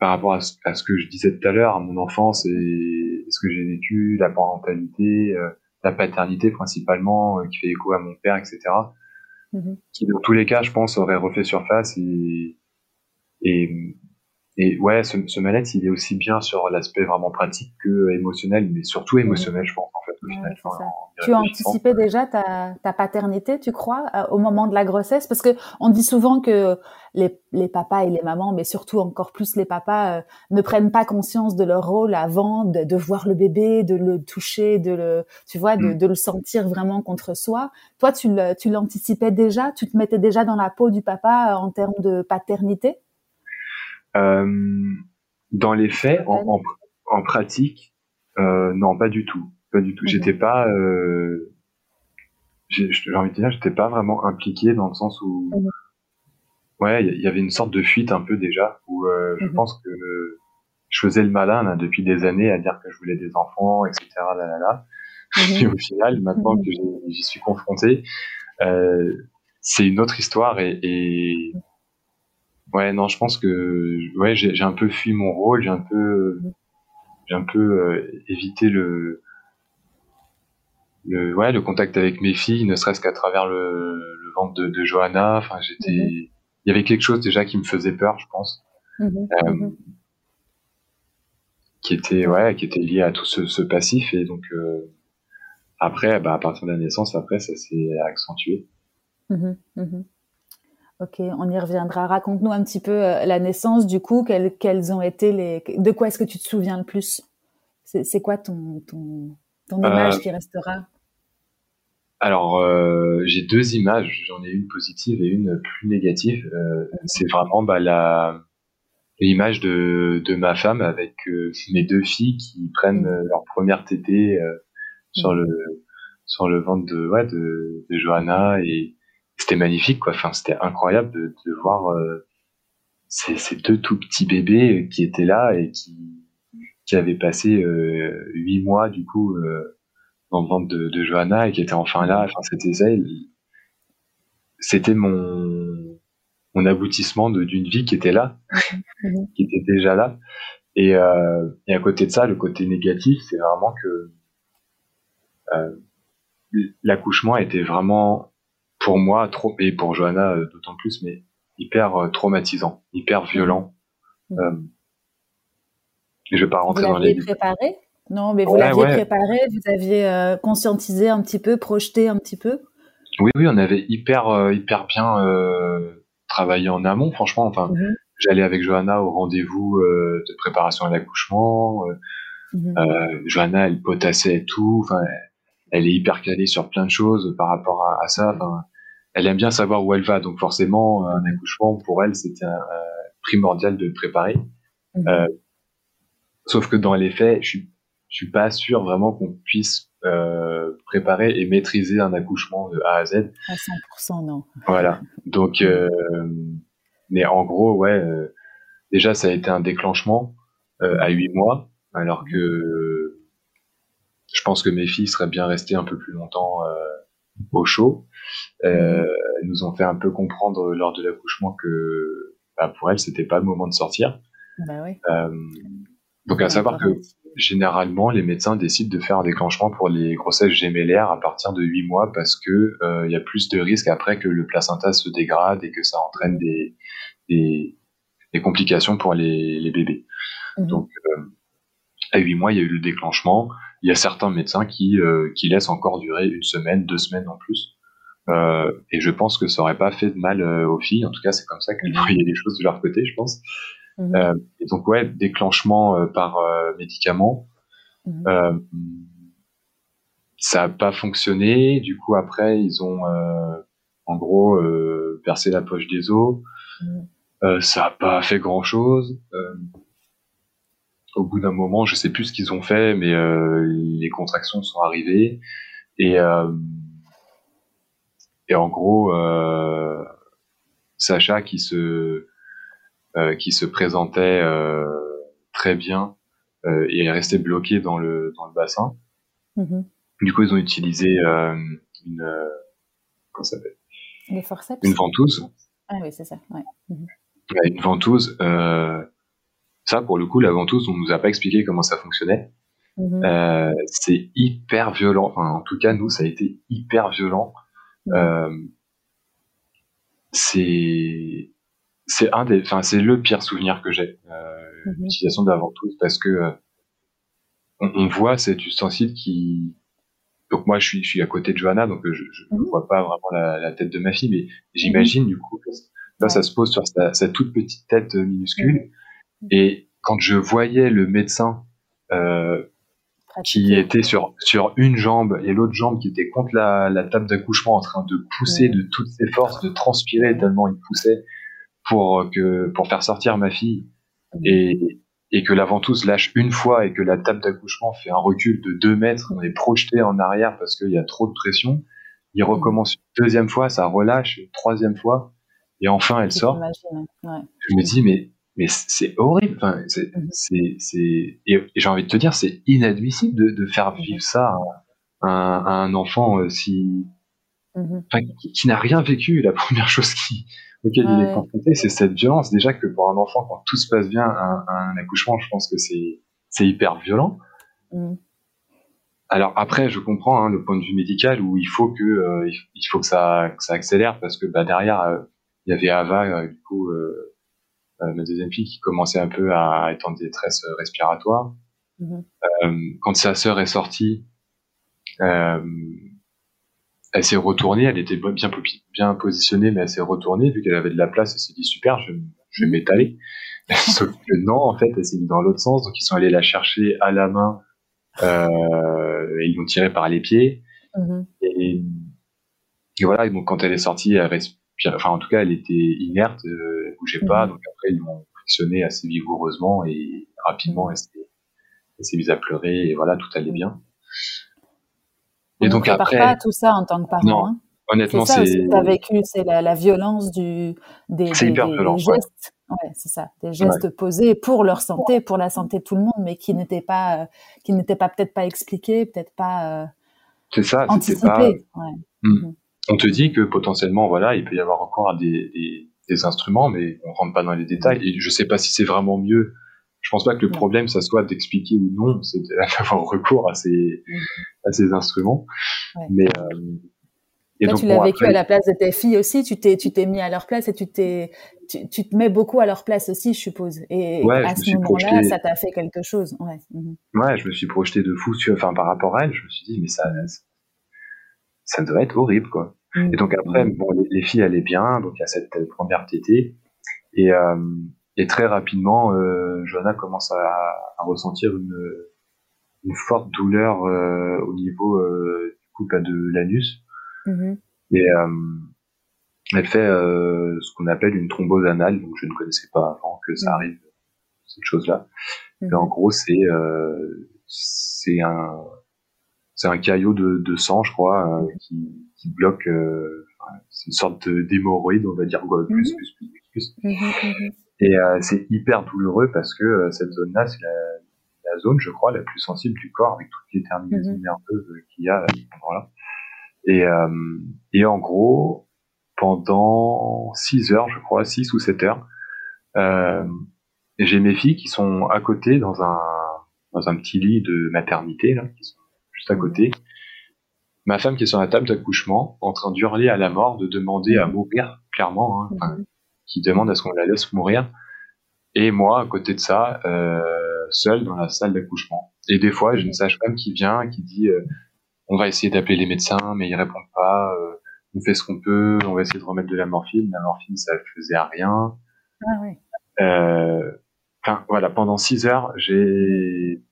par rapport à ce, à ce, que je disais tout à l'heure à mon enfance et ce que j'ai vécu, la parentalité, euh, la paternité principalement, euh, qui fait écho à mon père, etc. Mm-hmm. Qui dans tous les cas, je pense, aurait refait surface et, et, et ouais, ce, ce mal-être, il est aussi bien sur l'aspect vraiment pratique que émotionnel, mais surtout émotionnel, je pense, en fait, au final. tu as anticipé déjà ta, ta, paternité, tu crois, euh, au moment de la grossesse? Parce que on dit souvent que les, les, papas et les mamans, mais surtout encore plus les papas, euh, ne prennent pas conscience de leur rôle avant de, de, voir le bébé, de le toucher, de le, tu vois, de, mm. de le sentir vraiment contre soi. Toi, tu l'anticipais déjà? Tu te mettais déjà dans la peau du papa euh, en termes de paternité? Dans les faits, en, en, en pratique, euh, non, pas du tout, pas du tout. J'étais pas, euh, j'ai envie de dire, j'étais pas vraiment impliqué dans le sens où, ouais, il y, avait une sorte de fuite un peu déjà, où euh, je pense que je faisais le malin là, depuis des années à dire que je voulais des enfants, etc. Là, là, là. Et au final, maintenant que j'y suis confronté, euh, c'est une autre histoire et, et Ouais, non, je pense que ouais, j'ai un peu fui mon rôle, j'ai un peu, j'ai un peu euh, évité le, le, ouais, le contact avec mes filles, ne serait-ce qu'à travers le, le ventre de, de Johanna. Enfin, j'étais, mhm. il y avait quelque chose déjà qui me faisait peur, je pense. Mhm. Euh, mhm. qui était ouais, qui était lié à tout ce, ce passif et donc après, bah, à partir de la naissance, après, ça s'est accentué. Ok, on y reviendra. Raconte-nous un petit peu la naissance, du coup, quelles, quelles ont été les, de quoi est-ce que tu te souviens le plus? C'est quoi ton, ton, ton image qui restera? alors, euh, j'ai deux images. J'en ai une positive et une plus négative. Euh, c'est vraiment bah, la l'image de, de ma femme avec euh, mes deux filles qui prennent mmh. leur première tétée sur le sur le ventre de ouais de, de Johanna et c'était magnifique quoi. Enfin, c'était incroyable de, de voir ces, ces, deux tout petits bébés qui étaient là et qui qui avaient passé huit mois du coup dans le ventre de, de Johanna et qui était enfin là. Enfin, c'était ça. C'était mon, mon aboutissement d'une vie qui était là, mhm. qui était déjà là. Et, euh, et, à côté de ça, le côté négatif, c'est vraiment que euh, l'accouchement était vraiment pour moi trop et pour Johanna euh, d'autant plus, mais hyper euh, traumatisant, hyper violent. Mhm. Euh, je vais pas rentrer dans les. préparé? Non, mais vous l'aviez préparé, vous aviez euh, conscientisé un petit peu, projeté un petit peu? Oui, oui, on avait hyper, euh, hyper bien euh, travaillé en amont, franchement. Enfin, mhm. j'allais avec Johanna au rendez-vous de préparation à l'accouchement. Mhm. Johanna, elle potassait et tout. Enfin, elle est hyper calée sur plein de choses par rapport à, ça. Enfin, elle aime bien savoir où elle va, donc forcément, un accouchement pour elle, c'était primordial de le préparer. Mhm. sauf que dans les faits, je suis je suis pas sûr vraiment qu'on puisse euh, préparer et maîtriser un accouchement de A à Z. À 100%, non. Voilà. Donc, euh, mais en gros, ouais, euh, déjà, ça a été un déclenchement euh, à 8 mois, alors que je pense que mes filles seraient bien restées un peu plus longtemps euh, au chaud. Euh, elles nous ont fait un peu comprendre lors de l'accouchement que bah, pour elles, c'était pas le moment de sortir. Bah oui. donc, à savoir que généralement, les médecins décident de faire un déclenchement pour les grossesses gémellaires à partir de 8 mois parce que euh, il y a plus de risques après que le placenta se dégrade et que ça entraîne des, des, des complications pour les, les bébés. Mhm. Donc, euh, à 8 mois, il y a eu le déclenchement. Il y a certains médecins qui, euh, qui laissent encore durer une semaine, deux semaines en plus. Euh, et je pense que ça aurait pas fait de mal euh, aux filles. En tout cas, c'est comme ça qu'elles mhm. voyaient les choses de leur côté, je pense. Mhm. Euh, et donc ouais, déclenchement par médicament. Mhm. ça n'a pas fonctionné. Du coup après ils ont en gros percé la poche des os. Ça n'a pas fait grand chose au bout d'un moment, je sais plus ce qu'ils ont fait, mais euh, les contractions sont arrivées et euh, et en gros, euh, Sacha qui se euh, qui se présentait euh, très bien euh, et est resté bloqué dans le dans le bassin. Mm-hmm. Du coup, ils ont utilisé une comment ça s'appelle? Les forceps? Une ventouse. Ah oui, c'est ça. Ouais. Mm-hmm. Une ventouse. Ça, pour le coup, la ventouse, on nous a pas expliqué comment ça fonctionnait. Mm-hmm. Euh, c'est hyper violent. Enfin, en tout cas, nous, ça a été hyper violent. Euh, c'est c'est un des, enfin c'est le pire souvenir que j'ai, euh, mhm. l'utilisation de la ventouse, parce que euh, on, on, voit cet ustensile qui, donc moi je suis, je suis à côté de Johanna, donc je, je ne mhm. vois pas vraiment la, la, tête de ma fille, mais j'imagine du coup là ça se pose sur sa, sa toute petite tête minuscule, mhm. Et quand je voyais le médecin euh, qui était sur sur une jambe et l'autre jambe qui était contre la, la table d'accouchement en train de pousser de toutes ses forces, de transpirer tellement il poussait pour que pour faire sortir ma fille. Et, et que la ventouse lâche une fois et que la table d'accouchement fait un recul de 2 mètres, on est projeté en arrière parce qu'il y a trop de pression. Il recommence une deuxième fois, ça relâche une troisième fois et enfin elle sort. Je me dis mais mais c'est horrible. Enfin, c'est c'est c'est et, j'ai envie de te dire c'est inadmissible de, de faire mhm. vivre ça à, à, un enfant euh, si enfin, qui, qui n'a rien vécu. La première chose qui auquel il est confronté, c'est cette violence. Déjà que pour un enfant, quand tout se passe bien, un, un accouchement, je pense que c'est c'est hyper violent. Mm. Alors après, je comprends hein, le point de vue médical où il faut que euh, il faut que ça que ça accélère parce que bah, derrière euh, il y avait Ava euh, du coup ma deuxième fille qui commençait un peu à être en détresse respiratoire. Mhm. Euh, quand sa sœur est sortie, euh, elle s'est retournée, elle était bien, bien positionnée, mais elle s'est retournée, vu qu'elle avait de la place, elle s'est dit super, je, je vais m'étaler. Sauf que non, en fait, elle s'est mise dans l'autre sens, donc ils sont allés la chercher à la main, euh, et ils l'ont tirée par les pieds. Mhm. Et, voilà, et donc quand elle est sortie, elle respirait, enfin en tout cas, elle était inerte, euh, elle bougeait pas, donc après ils l'ont frictionné assez vigoureusement et rapidement, elle s'est mise à pleurer, et voilà, tout allait bien. Et On donc ne après, pas tout ça en tant que parent. Non, hein. honnêtement, c'est. Tu as vécu, c'est la, la, violence du des, des, hyper des, violent, gestes. Ouais. c'est ça, des gestes posés pour leur santé, pour la santé de tout le monde, mais qui n'étaient pas, euh, qui n'étaient pas peut-être pas expliqués, peut-être pas. Euh, c'est ça, c'était pas. Ouais. Hmm. Mm. On te dit que potentiellement, voilà, il peut y avoir encore des, des, des instruments, mais on rentre pas dans les détails. Et je sais pas si c'est vraiment mieux je pense pas que le problème, ça soit d'expliquer ou non, c'est d'avoir recours à ces, à ces instruments. Mais, euh, et donc, tu l'as vécu à la place de tes filles aussi, tu t'es, tu t'es mis à leur place et tu t'es, tu, tu, te mets beaucoup à leur place aussi, je suppose. Et à ce moment-là, ça t'a fait quelque chose. Ouais. Mm-hmm. ouais, je me suis projeté de fou, enfin, par rapport à elle, je me suis dit, mais ça, ça doit être horrible, quoi. Et donc après, mm. bon, les, les, filles allaient bien, donc il y a cette première tétée. Et, euh, et très rapidement, euh, Johanna commence à, à ressentir une, une, forte douleur euh, au niveau euh, du coup, de l'anus. Mm-hmm. Et euh, elle fait euh, ce qu'on appelle une thrombose anale, donc je ne connaissais pas avant que ça mm. arrive, cette chose-là. Mm-hmm. En gros, c'est c'est un c'est un caillot de, de, sang, je crois, qui, qui bloque. c'est une sorte d'hémorroïde, on va dire, quoi, plus, plus, plus, plus. plus. Et euh, c'est hyper douloureux parce que euh, cette zone-là, c'est la, la, zone, je crois, la plus sensible du corps avec toutes les terminaisons mhm. nerveuses qu'il y a à ce moment-là. Et, euh, et en gros, pendant 6 heures, je crois, 6 ou 7 heures, euh, j'ai mes filles qui sont à côté dans un, dans un petit lit de maternité, là, qui sont juste à mhm. côté. Ma femme qui est sur la table d'accouchement, en train d'hurler à la mort, de demander à mhm. mourir, clairement. Hein, qui demande à ce qu'on la laisse mourir. Et moi, à côté de ça, euh, seul dans la salle d'accouchement. Et des fois, j'ai une sage-femme qui vient, qui dit euh, on va essayer d'appeler les médecins, mais ils répondent pas. Euh, on fait ce qu'on peut, on va essayer de remettre de la morphine. La morphine, ça faisait à rien. Ah oui. Euh, enfin, voilà, pendant six heures, j'ai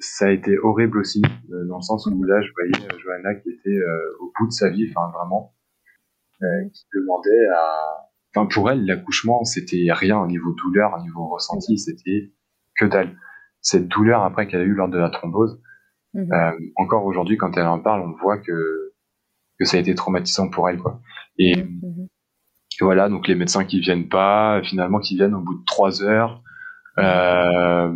ça a été horrible aussi, euh, dans le sens où là, je voyais Johanna qui était au bout de sa vie, enfin vraiment, qui demandait à, enfin pour elle l'accouchement c'était rien au niveau douleur au niveau ressenti c'était que dalle cette douleur après qu'elle a eu lors de la thrombose mhm. euh, encore aujourd'hui quand elle en parle on voit que que ça a été traumatisant pour elle quoi et, mhm. voilà donc les médecins qui viennent pas finalement qui viennent au bout de trois heures euh,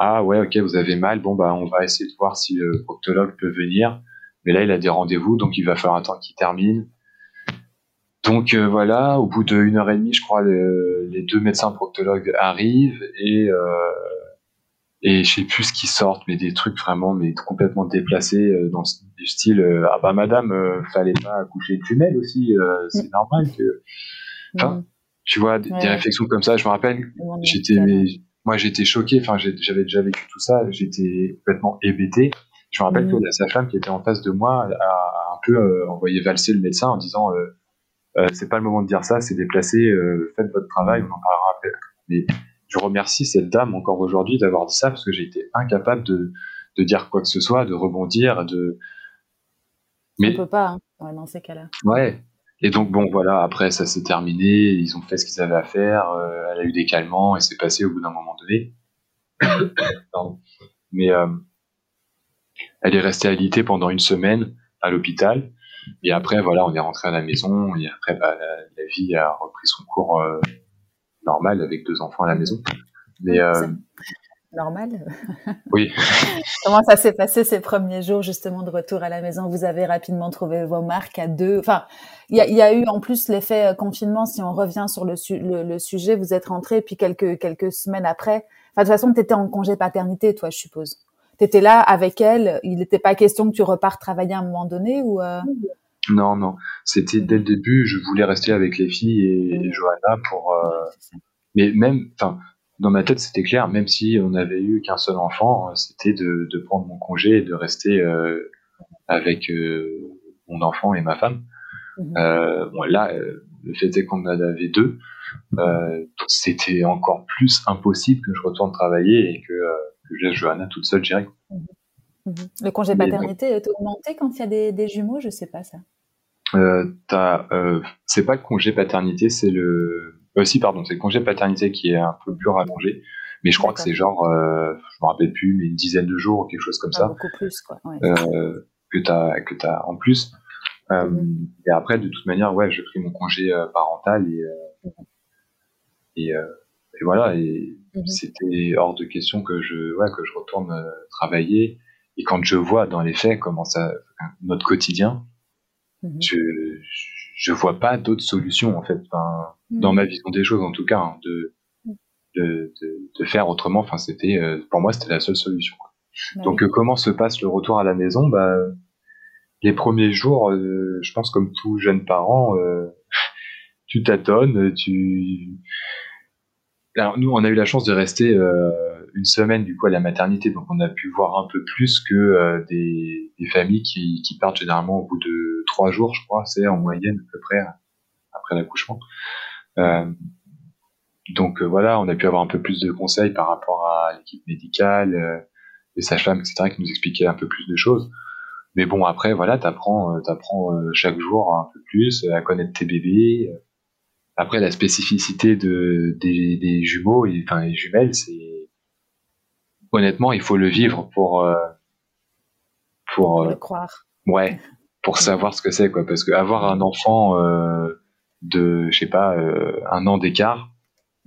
ah ouais ok vous avez mal bon bah on va essayer de voir si le proctologue peut venir mais là il a des rendez-vous donc il va falloir attendre qu'il termine donc euh, voilà, au bout d'une heure et demie, je crois, les deux médecins proctologues arrivent et euh, et je sais plus ce qui sortent, mais des trucs vraiment mais complètement déplacés euh, dans du style ah bah madame, fallait pas accoucher de jumelles aussi, c'est normal que. Enfin, mm. tu vois des, réflexions comme ça. Je me rappelle, j'étais moi j'étais choqué. Enfin, j'avais déjà vécu tout ça, j'étais complètement hébété. Je me rappelle mm. que sa femme qui était en face de moi a un peu envoyé valser le médecin en disant euh, c'est pas le moment de dire ça, c'est déplacé, euh, faites votre travail, on en parlera après. Mais je remercie cette dame encore aujourd'hui d'avoir dit ça parce que j'ai été incapable de, de dire quoi que ce soit, de rebondir, de. Mais... On peut pas, hein. dans ces cas-là. Ouais. Et donc bon voilà, après ça s'est terminé, ils ont fait ce qu'ils avaient à faire, euh, elle a eu des calmants et c'est passé au bout d'un moment donné. Mais euh, elle est restée alitée pendant une semaine à l'hôpital. Et après, voilà, on est rentré à la maison et après, bah, la, vie a repris son cours euh, normal avec deux enfants à la maison. Mais euh, normal. oui. Comment ça s'est passé ces premiers jours justement de retour à la maison? Vous avez rapidement trouvé vos marques à deux. Enfin, il y a, y a, eu en plus l'effet euh, confinement. Si on revient sur le, le, sujet, vous êtes rentré puis quelques quelques semaines après. Enfin, de toute façon, tu étais en congé paternité, toi, je suppose tu étais là avec elle. Il n'était pas question que tu repars travailler à un moment donné ou euh? Non, non. C'était dès le début, je voulais rester avec les filles et, Johanna pour. Euh, mais même, enfin, dans ma tête, c'était clair, même si on n'avait eu qu'un seul enfant, c'était de, de, prendre mon congé et de rester euh, avec euh, mon enfant et ma femme. Mhm. Euh, bon, là, euh, le fait est qu'on en avait deux. Euh, c'était encore plus impossible que je retourne travailler et que, que je laisse Johanna toute seule gérer. Mhm. Mhm. Le congé paternité est augmenté quand il y a des, des jumeaux Je sais pas ça. Euh, c'est pas le congé paternité, c'est le euh, si, pardon, c'est le congé paternité qui est un peu plus rallongé. Mais je crois que c'est genre, euh, je me rappelle plus, mais une dizaine de jours ou quelque chose comme ça. Beaucoup plus, quoi. Ouais. Euh, que t'as que t'as en plus. Euh, mhm. Et après, de toute manière, ouais, je pris mon congé euh, parental et mhm. et, et, voilà. Et mhm. c'était hors de question que je ouais que je retourne travailler. Et quand je vois dans les faits comment ça notre quotidien, je, je vois pas d'autres solutions en fait. Enfin, dans ma vision des choses en tout cas, hein, de, de, de, faire autrement. Enfin, c'était euh, pour moi c'était la seule solution. Bah Donc euh, comment se passe le retour à la maison? Bah les premiers jours, euh, je pense comme tout jeune parent, tu tâtonnes, tu. Alors nous, on a eu la chance de rester une semaine du coup à la maternité, donc on a pu voir un peu plus que des, des, familles qui, partent généralement au bout de trois jours, je crois, c'est en moyenne à peu près après l'accouchement. Euh, donc euh, voilà, on a pu avoir un peu plus de conseils par rapport à l'équipe médicale, euh, les sages-femmes, etc., qui nous expliquaient un peu plus de choses. Mais bon, après, voilà, t'apprends, t'apprends chaque jour un peu plus à connaître tes bébés. Après, la spécificité de, des, jumeaux, enfin les jumelles, c'est honnêtement, il faut le vivre pour pour, le croire. Ouais, pour savoir ce que c'est quoi. Parce que avoir un enfant de, je sais pas, euh, un an d'écart,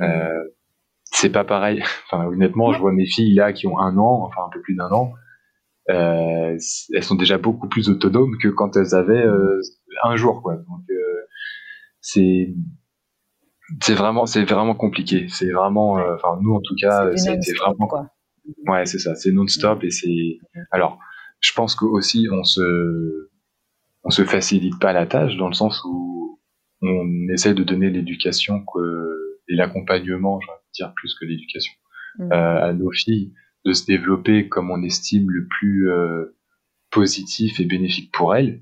euh, c'est pas pareil. Enfin, honnêtement, je vois mes filles là qui ont un an, enfin un peu plus d'un an, euh, elles sont déjà beaucoup plus autonomes que quand elles avaient un jour, quoi. Donc c'est c'est vraiment c'est vraiment compliqué. C'est vraiment, enfin nous en tout cas, c'est vraiment quoi. Ouais, c'est ça, c'est non-stop et c'est. Alors, je pense que aussi on se on se facilite pas la tâche dans le sens où on essaie de donner l'éducation et l'accompagnement, je dire plus que l'éducation, mmh. euh, à nos filles, de se développer comme on estime le plus euh, positif et bénéfique pour elles,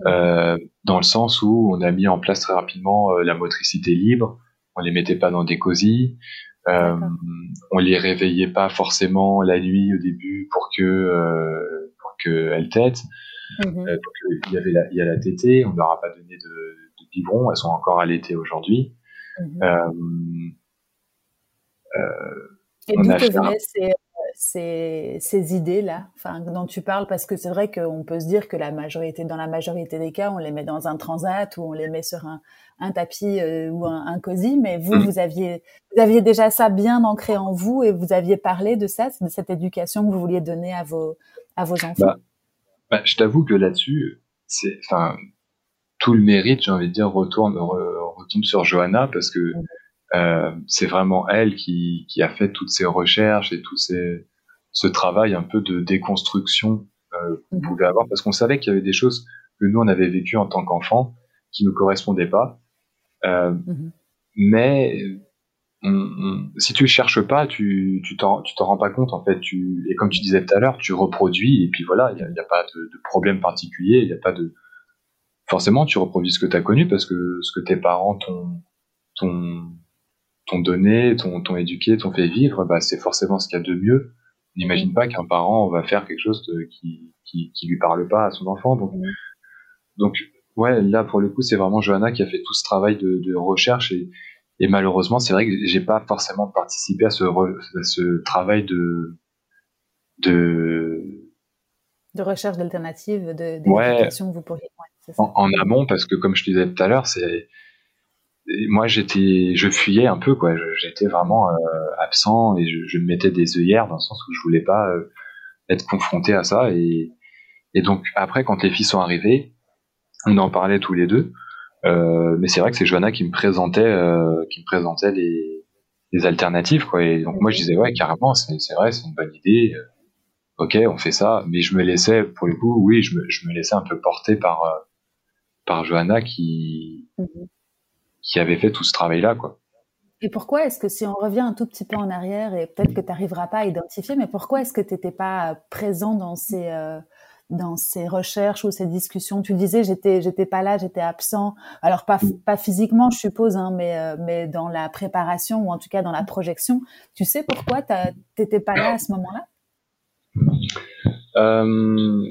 mmh. euh, dans le sens où on a mis en place très rapidement la motricité libre, on les mettait pas dans des cosy, on les réveillait pas forcément la nuit au début pour que pour que elles têtent. Mmh. il y avait la, il y a la tétée, on leur a pas donné de, elles sont encore allaitées aujourd'hui. Mhm. Euh, euh, et d'où te venaient ces, ces, idées-là, enfin, dont tu parles, parce que c'est vrai qu'on peut se dire que la majorité, dans la majorité des cas, on les met dans un transat ou on les met sur un, un tapis euh, ou un, cosy, mais vous, mhm. vous aviez, vous aviez déjà ça bien ancré en vous et vous aviez parlé de ça, de cette éducation que vous vouliez donner à vos, à vos enfants? Bah, bah, je t'avoue que là-dessus, c'est, enfin, tout le mérite, j'ai envie de dire, retourne, retombe sur Johanna parce que euh, c'est vraiment elle qui, qui, a fait toutes ces recherches et tout ces, ce travail un peu de déconstruction euh, qu'on mhm. pouvait avoir parce qu'on savait qu'il y avait des choses que nous on avait vécues en tant qu'enfants qui nous correspondaient pas. Euh, mhm. Mais si tu cherches pas, tu tu t'en tu t'en rends pas compte en fait. Tu et comme tu disais tout à l'heure, tu reproduis et puis voilà, il n'y a, a, pas de, de problème particulier, il n'y a pas de forcément, tu reproduis ce que tu as connu parce que ce que tes parents t'ont, t'ont, donné, t'ont, éduqué, t'ont fait vivre, bah, c'est forcément ce qu'il y a de mieux. N'imagine pas qu'un parent va faire quelque chose qui, qui, qui lui parle pas à son enfant. Donc, donc, ouais, là, pour le coup, c'est vraiment Johanna qui a fait tout ce travail de, de recherche et, et malheureusement, c'est vrai que j'ai pas forcément participé à ce, à ce travail de, de, de recherche d'alternatives, de, que vous pourriez. en, amont, parce que comme je te disais tout à l'heure, c'est moi j'étais, je fuyais un peu quoi. J'étais vraiment euh, absent et je, me mettais des œillères dans le sens où je voulais pas euh, être confronté à ça. Et, et donc après, quand les filles sont arrivées, on en parlait tous les deux. Euh, mais c'est vrai que c'est Johanna qui me présentait, qui me présentait les, les alternatives quoi. Et donc moi je disais ouais carrément, c'est vrai, c'est une bonne idée ok, on fait ça, mais je me laissais, pour le coup, oui, je me, je me laissais un peu porter par, euh, par Johanna qui, mhm. Qui avait fait tout ce travail-là, quoi. Et pourquoi est-ce que si on revient un tout petit peu en arrière et peut-être que tu n'arriveras pas à identifier, mais pourquoi est-ce que tu n'étais pas présent dans ces euh, dans ces recherches ou ces discussions? Tu disais j'étais j'étais pas là, j'étais absent. Alors pas pas physiquement, je suppose, hein, mais euh, mais dans la préparation ou en tout cas dans la projection. Tu sais pourquoi tu t'étais pas là à ce moment-là? Euh,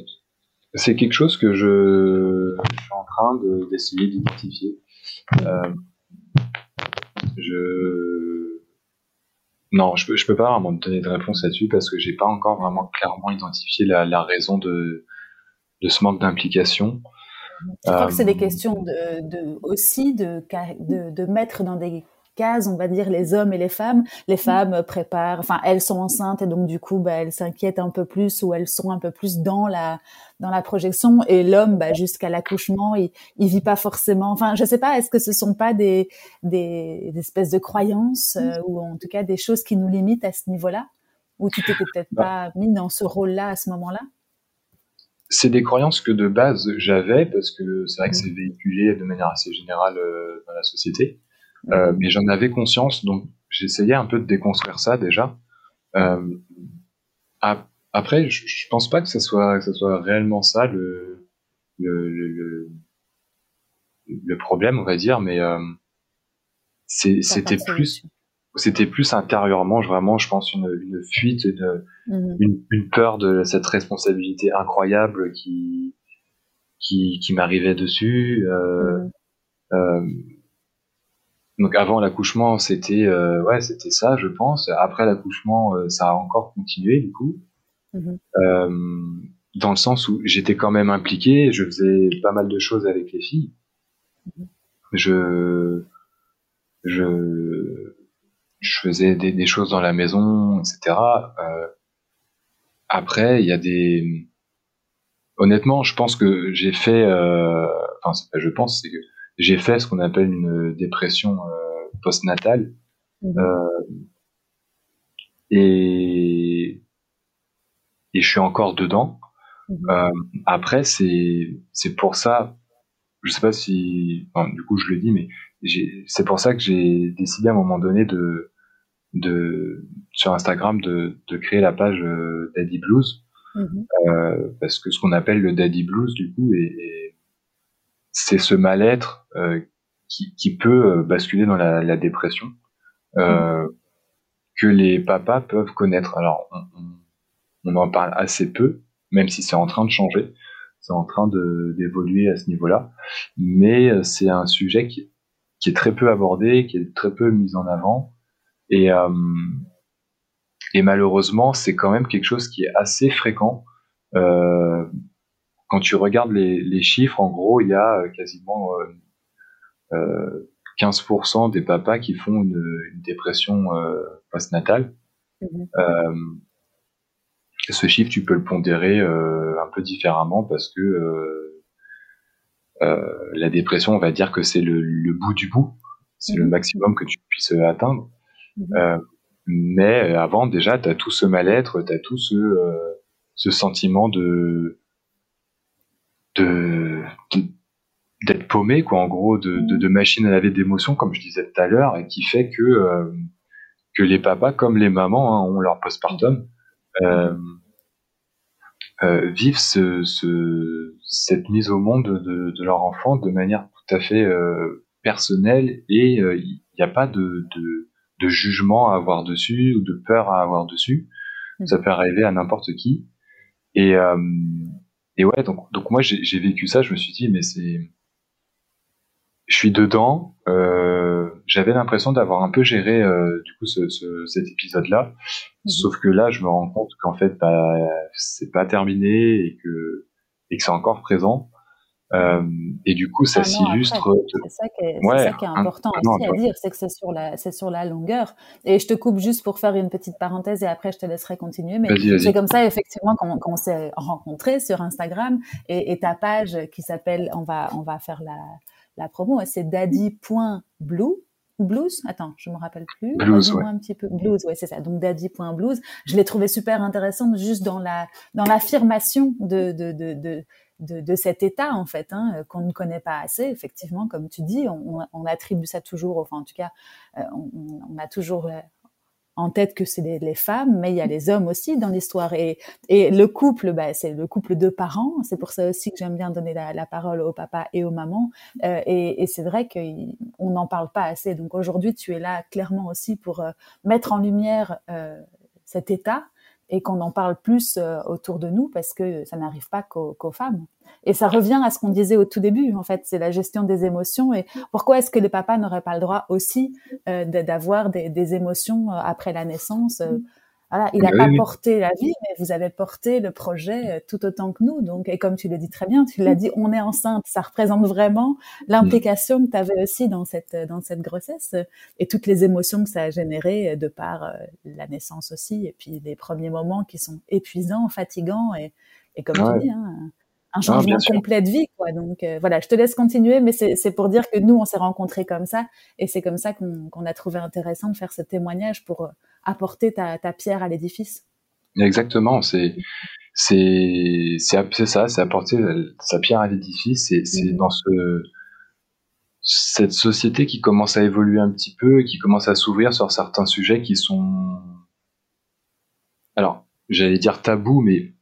C'est quelque chose que je, suis en train d'essayer d'identifier. Euh, je non, je peux, je peux pas vraiment te donner de réponse là-dessus parce que j'ai pas encore vraiment clairement identifié la, la raison de, de ce manque d'implication. Je crois que c'est des euh, questions de, de aussi de, de, de mettre dans des cases, on va dire les hommes et les femmes. Les femmes préparent, enfin elles sont enceintes et donc du coup bah, elles s'inquiètent un peu plus ou elles sont un peu plus dans la dans la projection et l'homme bah, jusqu'à l'accouchement il il vit pas forcément. Enfin je sais pas, est-ce que ce sont pas des des, espèces de croyances euh, ou en tout cas des choses qui nous limitent à ce niveau-là? Ou tu t'étais peut-être bah. pas mis dans ce rôle-là à ce moment-là? C'est des croyances que de base j'avais parce que c'est vrai que c'est véhiculé de manière assez générale euh, dans la société. Euh, mais j'en avais conscience, donc j'essayais un peu de déconstruire ça déjà. Euh, après, je, je, pense pas que ce soit que ce soit réellement ça le le, le, le problème, on va dire, mais euh, c'était plus c'était plus intérieurement, vraiment, je pense, une, une fuite, une, mhm. une, une, peur de cette responsabilité incroyable qui qui, qui m'arrivait dessus. Euh, mhm. euh, donc avant l'accouchement, c'était euh, ouais, c'était ça, je pense. Après l'accouchement, euh, ça a encore continué du coup, mhm. euh, dans le sens où j'étais quand même impliqué, je faisais pas mal de choses avec les filles. Mhm. Je je je faisais des, des, choses dans la maison, etc. Euh, après, il y a des honnêtement, je pense que j'ai fait, euh, enfin, pas je pense, c'est que j'ai fait ce qu'on appelle une dépression euh, postnatale. Mmh. Euh, et, et je suis encore dedans. Mmh. Euh, après, c'est c'est pour ça, je sais pas si, enfin, du coup je le dis, mais c'est pour ça que j'ai décidé à un moment donné de de sur Instagram de, de créer la page euh, Daddy Blues mmh. euh, parce que ce qu'on appelle le Daddy Blues du coup est c'est ce mal-être euh, qui, qui, peut euh, basculer dans la, la dépression euh, que les papas peuvent connaître. Alors, on, on, en parle assez peu, même si c'est en train de changer, c'est en train d'évoluer à ce niveau-là, mais c'est un sujet qui, qui, est très peu abordé, qui est très peu mis en avant, et, euh, et malheureusement, c'est quand même quelque chose qui est assez fréquent. Euh, quand tu regardes les, les, chiffres, en gros, il y a euh, quasiment euh, 15% euh, des papas qui font une, une dépression euh, postnatale. Mmh. Euh, ce chiffre, tu peux le pondérer un peu différemment parce que la dépression, on va dire que c'est le, le, bout du bout, c'est le mmh. maximum que tu puisses atteindre. Mmh. mais avant, déjà, tu as tout ce mal-être, tu as tout ce, ce sentiment de de, d'être paumé quoi en gros de, de, de machine à laver d'émotions comme je disais tout à l'heure et qui fait que euh, que les papas comme les mamans hein, ont leur postpartum. Euh, euh, vivent ce, ce, cette mise au monde de, de, leur enfant de manière tout à fait euh, personnelle et euh, il n'y a pas de, de, de, jugement à avoir dessus ou de peur à avoir dessus. Mmh. ça peut arriver à n'importe qui. Et euh, et ouais, donc, donc moi j'ai vécu ça, je me suis dit, mais c'est. Je suis dedans, euh, j'avais l'impression d'avoir un peu géré euh, du coup ce, ce, cet épisode-là, mhm. sauf que là je me rends compte qu'en fait bah, c'est pas terminé et que, et que c'est encore présent. Euh, et du coup, ça ah s'illustre. C'est ça, qui est, ouais, ça qui est important aussi à dire, c'est que c'est sur la, c'est sur la longueur. Et je te coupe juste pour faire une petite parenthèse et après je te laisserai continuer. Mais c'est comme ça effectivement qu'on, s'est rencontrés sur Instagram et, et, ta page qui s'appelle, on va, on va faire la, la promo, c'est daddy.blue blues? Attends je me rappelle plus blues ouais. un petit peu blues ouais c'est ça donc daddy.blues je l'ai trouvé super intéressante juste dans la dans l'affirmation de, de, de, de de, cet état en fait hein, qu'on ne connaît pas assez. Effectivement, comme tu dis, on, attribue ça toujours, enfin en tout cas, on, a toujours en tête que c'est les, femmes, mais il y a les hommes aussi dans l'histoire. Et, et le couple, bah, c'est le couple de parents. C'est pour ça aussi que j'aime bien donner la, parole au papa et aux mamans. Euh, et, et c'est vrai qu'on n'en parle pas assez. Donc aujourd'hui, tu es là clairement aussi pour euh, mettre en lumière euh, cet état et qu'on en parle plus euh, autour de nous parce que ça n'arrive pas qu'aux femmes. Et ça revient à ce qu'on disait au tout début, en fait, c'est la gestion des émotions. Et pourquoi est-ce que les papas n'auraient pas le droit aussi euh, d'avoir des, des, émotions euh, après la naissance voilà, il n'a pas porté la vie, mais vous avez porté le projet euh, tout autant que nous. Donc, et comme tu le dis très bien, tu l'as dit, on est enceinte. Ça représente vraiment l'implication que tu avais aussi dans cette dans cette grossesse euh, et toutes les émotions que ça a générées euh, de par la naissance aussi, et puis les premiers moments qui sont épuisants, fatigants et, et comme tu dis, hein, un changement complet de vie, quoi. Donc voilà, je te laisse continuer, mais c'est pour dire que nous, on s'est rencontrés comme ça, et c'est comme ça qu'on a trouvé intéressant de faire ce témoignage pour apporter ta, pierre à l'édifice. Exactement, c'est c'est c'est ça, c'est apporter sa pierre à l'édifice. C'est c'est mmh. dans ce cette société qui commence à évoluer un petit peu, qui commence à s'ouvrir sur certains sujets qui sont alors j'allais dire tabou, mais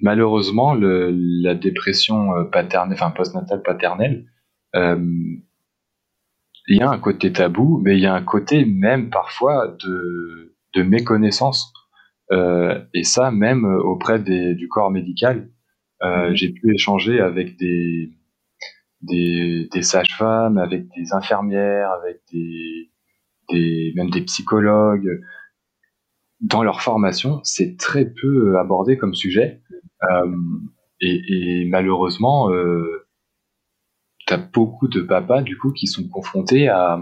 malheureusement le, la dépression euh, paternelle, enfin postnatale paternelle, euh, il y a un côté tabou, mais il y a un côté même parfois de, de méconnaissance. Euh, et ça, même auprès des, du corps médical, euh, mhm. j'ai pu échanger avec des, des, des sages-femmes, avec des infirmières, avec des, des, même des psychologues. Dans leur formation, c'est très peu abordé comme sujet. Euh, et, et, malheureusement, euh, as beaucoup de papas du coup qui sont confrontés à,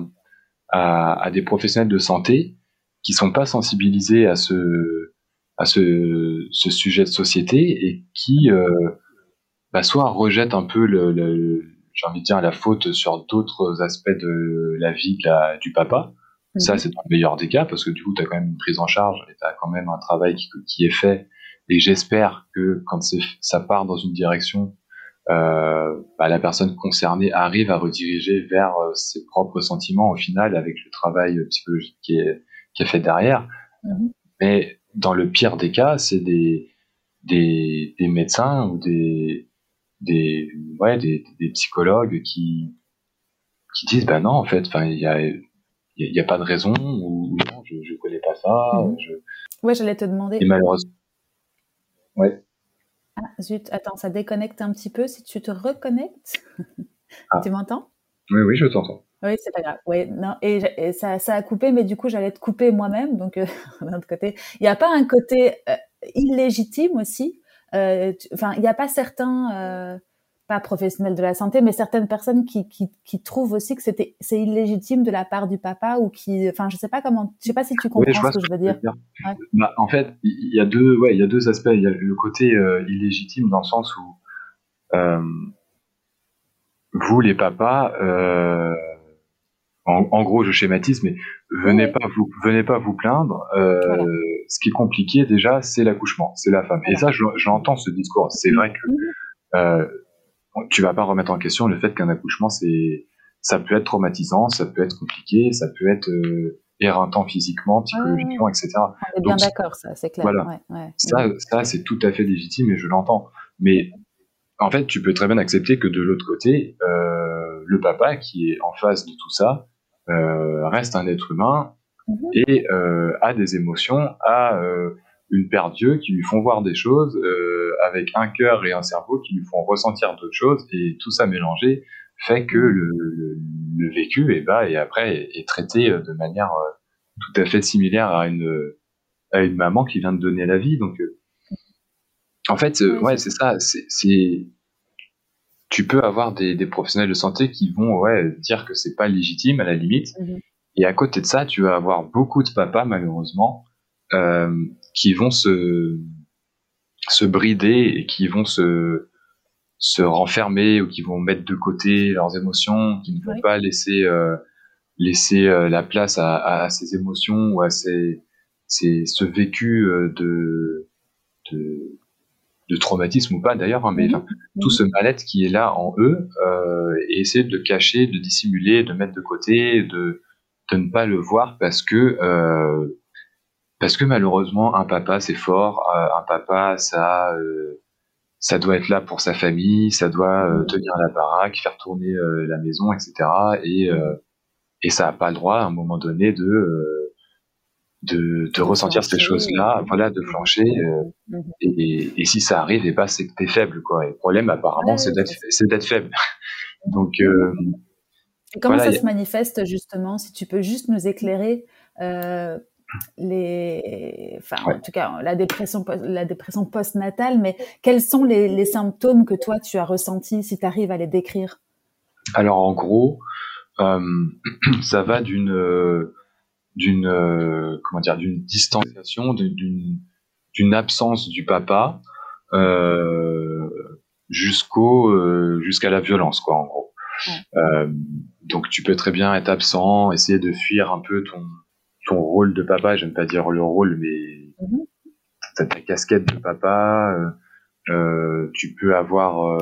à, des professionnels de santé qui sont pas sensibilisés à ce à ce, ce sujet de société et qui euh, bah, soit rejettent un peu le, j'ai envie de dire la faute sur d'autres aspects de la vie du papa. Ça, mhm. c'est dans le meilleur des cas, parce que du coup, tu as quand même une prise en charge et tu as quand même un travail qui, qui est fait. Et j'espère que quand ça part dans une direction bah, la personne concernée arrive à rediriger vers euh, ses propres sentiments au final avec le travail psychologique qui est, qui est fait derrière. Mhm. Mais dans le pire des cas, c'est des, des, des, médecins ou des, des, ouais, des, des psychologues qui, qui disent bah non en fait enfin il y a il y, a pas de raison ou non je je connais pas ça mhm. je... ouais j'allais te demander et malheureusement ouais ah, zut, attends, ça déconnecte un petit peu. Si tu te reconnectes, ah. tu m'entends? Oui, oui, je t'entends. Oui, c'est pas grave. Oui, non, et, ça, ça, a coupé, mais du coup, j'allais te couper moi-même. Donc, euh, d'un autre côté, il n'y a pas un côté euh, illégitime aussi. Euh, enfin, il n'y a pas certains pas professionnels de la santé, mais certaines personnes qui, qui, qui trouvent aussi que c'était c'est illégitime de la part du papa ou qui, enfin, je sais pas comment, je sais pas si tu comprends ce que je veux dire. Bah, en fait, il y a deux, ouais, il y a deux aspects. Il y a le côté euh, illégitime dans le sens où euh, vous, les papas, euh, en, gros, je schématise, mais venez pas vous, venez pas vous plaindre. Ce qui est compliqué déjà, c'est l'accouchement, c'est la femme. Et ça, j'entends ce discours. C'est vrai que mhm tu vas pas remettre en question le fait qu'un accouchement, c'est, ça peut être traumatisant, ça peut être compliqué, ça peut être euh, éreintant physiquement, psychologiquement, etc. On est bien d'accord, ça, c'est clair. Voilà. ça, ça c'est tout à fait légitime et je l'entends. Mais en fait, tu peux très bien accepter que de l'autre côté, euh, le papa qui est en face de tout ça euh, reste un être humain mm-hmm. et a des émotions, a une paire d'yeux qui lui font voir des choses, euh, avec un cœur et un cerveau qui lui font ressentir d'autres choses, et tout ça mélangé fait que le, le, vécu, et bah, et après, est, traité euh, de manière euh, tout à fait similaire à une, à une maman qui vient de donner la vie. Donc, euh, en fait, ouais, c'est ça. C'est, tu peux avoir des, des, professionnels de santé qui vont ouais, dire que c'est pas légitime à la limite. Mm-hmm. Et à côté de ça, tu vas avoir beaucoup de papas, malheureusement, euh, qui vont se, se brider et qui vont se, se renfermer ou qui vont mettre de côté leurs émotions, qui ne vont pas laisser, euh, laisser euh, la place à, à, ces émotions ou à ces, ces, ce vécu euh, de, de, de traumatisme ou pas d'ailleurs, hein, mais mhm. tout ce mal-être qui est là en eux, euh, et essayer de le cacher, de dissimuler, de mettre de côté, de, de ne pas le voir parce que parce que malheureusement un papa c'est fort, euh, un papa ça euh, ça doit être là pour sa famille, ça doit euh, mhm. tenir la baraque, faire tourner la maison, etc. Et et ça a pas le droit à un moment donné de de, de, ressentir ces choses-là, voilà, de flancher. Euh, mhm. et, et, si ça arrive, et bah, c'est que t'es faible, quoi. Et le problème, apparemment, c'est d'être, c'est d'être faible. Donc, euh, comment ça se manifeste justement Si tu peux juste nous éclairer euh, les, enfin, en tout cas, la dépression, la dépression postnatale, mais quels sont les, les symptômes que toi tu as ressentis, si tu arrives à les décrire? Alors, en gros, euh, ça va d'une d'une euh, comment dire d'une distanciation, d'une d'une absence du papa euh, jusqu'au euh, jusqu'à la violence quoi en gros. donc tu peux très bien être absent, essayer de fuir un peu ton ton rôle de papa, j'aime pas dire le rôle mais mm ta casquette de papa. tu peux avoir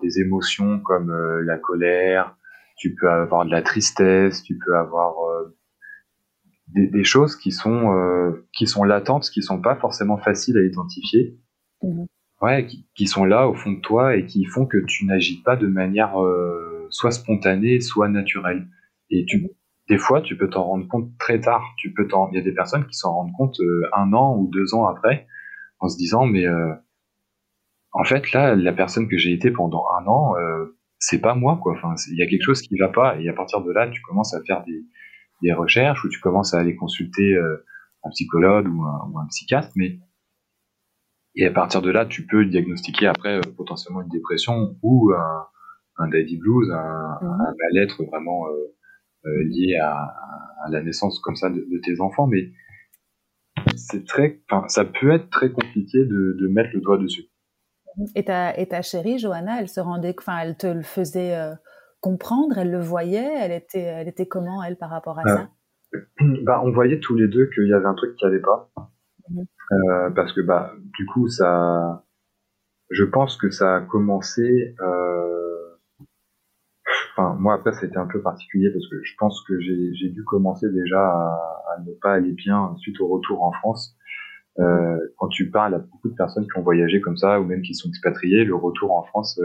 des émotions comme la colère, tu peux avoir de la tristesse, tu peux avoir des, choses qui sont euh, qui sont latentes, qui sont pas forcément faciles à identifier, mhm. ouais, qui, sont là au fond de toi et qui font que tu n'agis pas de manière euh, soit spontanée, soit naturelle. Et tu, des fois, tu peux t'en rendre compte très tard. Tu peux t'en, il y a des personnes qui s'en rendent compte euh, un an ou deux ans après, en se disant mais en fait là, la personne que j'ai été pendant un an, c'est pas moi quoi. Enfin, il y a quelque chose qui va pas. Et à partir de là, tu commences à faire des des recherches où tu commences à aller consulter euh, un psychologue ou un, psychiatre, mais et à partir de là, tu peux diagnostiquer après euh, potentiellement une dépression ou un, un daddy blues, un, mhm. un mal-être vraiment euh, lié à, la naissance comme ça de, tes enfants, mais c'est très, ça peut être très compliqué de, de mettre le doigt dessus. Et ta, et ta chérie, Johanna, elle se rendait, enfin, elle te le faisait comprendre Elle le voyait Elle était, elle était comment, elle, par rapport à ça? Bah, On voyait tous les deux qu'il y avait un truc qui n'allait pas. Mhm. Euh, parce que, bah, du coup, ça. Je pense que ça a commencé. Euh, enfin, moi, après, c'était un peu particulier parce que je pense que j'ai dû commencer déjà à, ne pas aller bien suite au retour en France. Euh, quand tu parles à beaucoup de personnes qui ont voyagé comme ça ou même qui sont expatriées, le retour en France,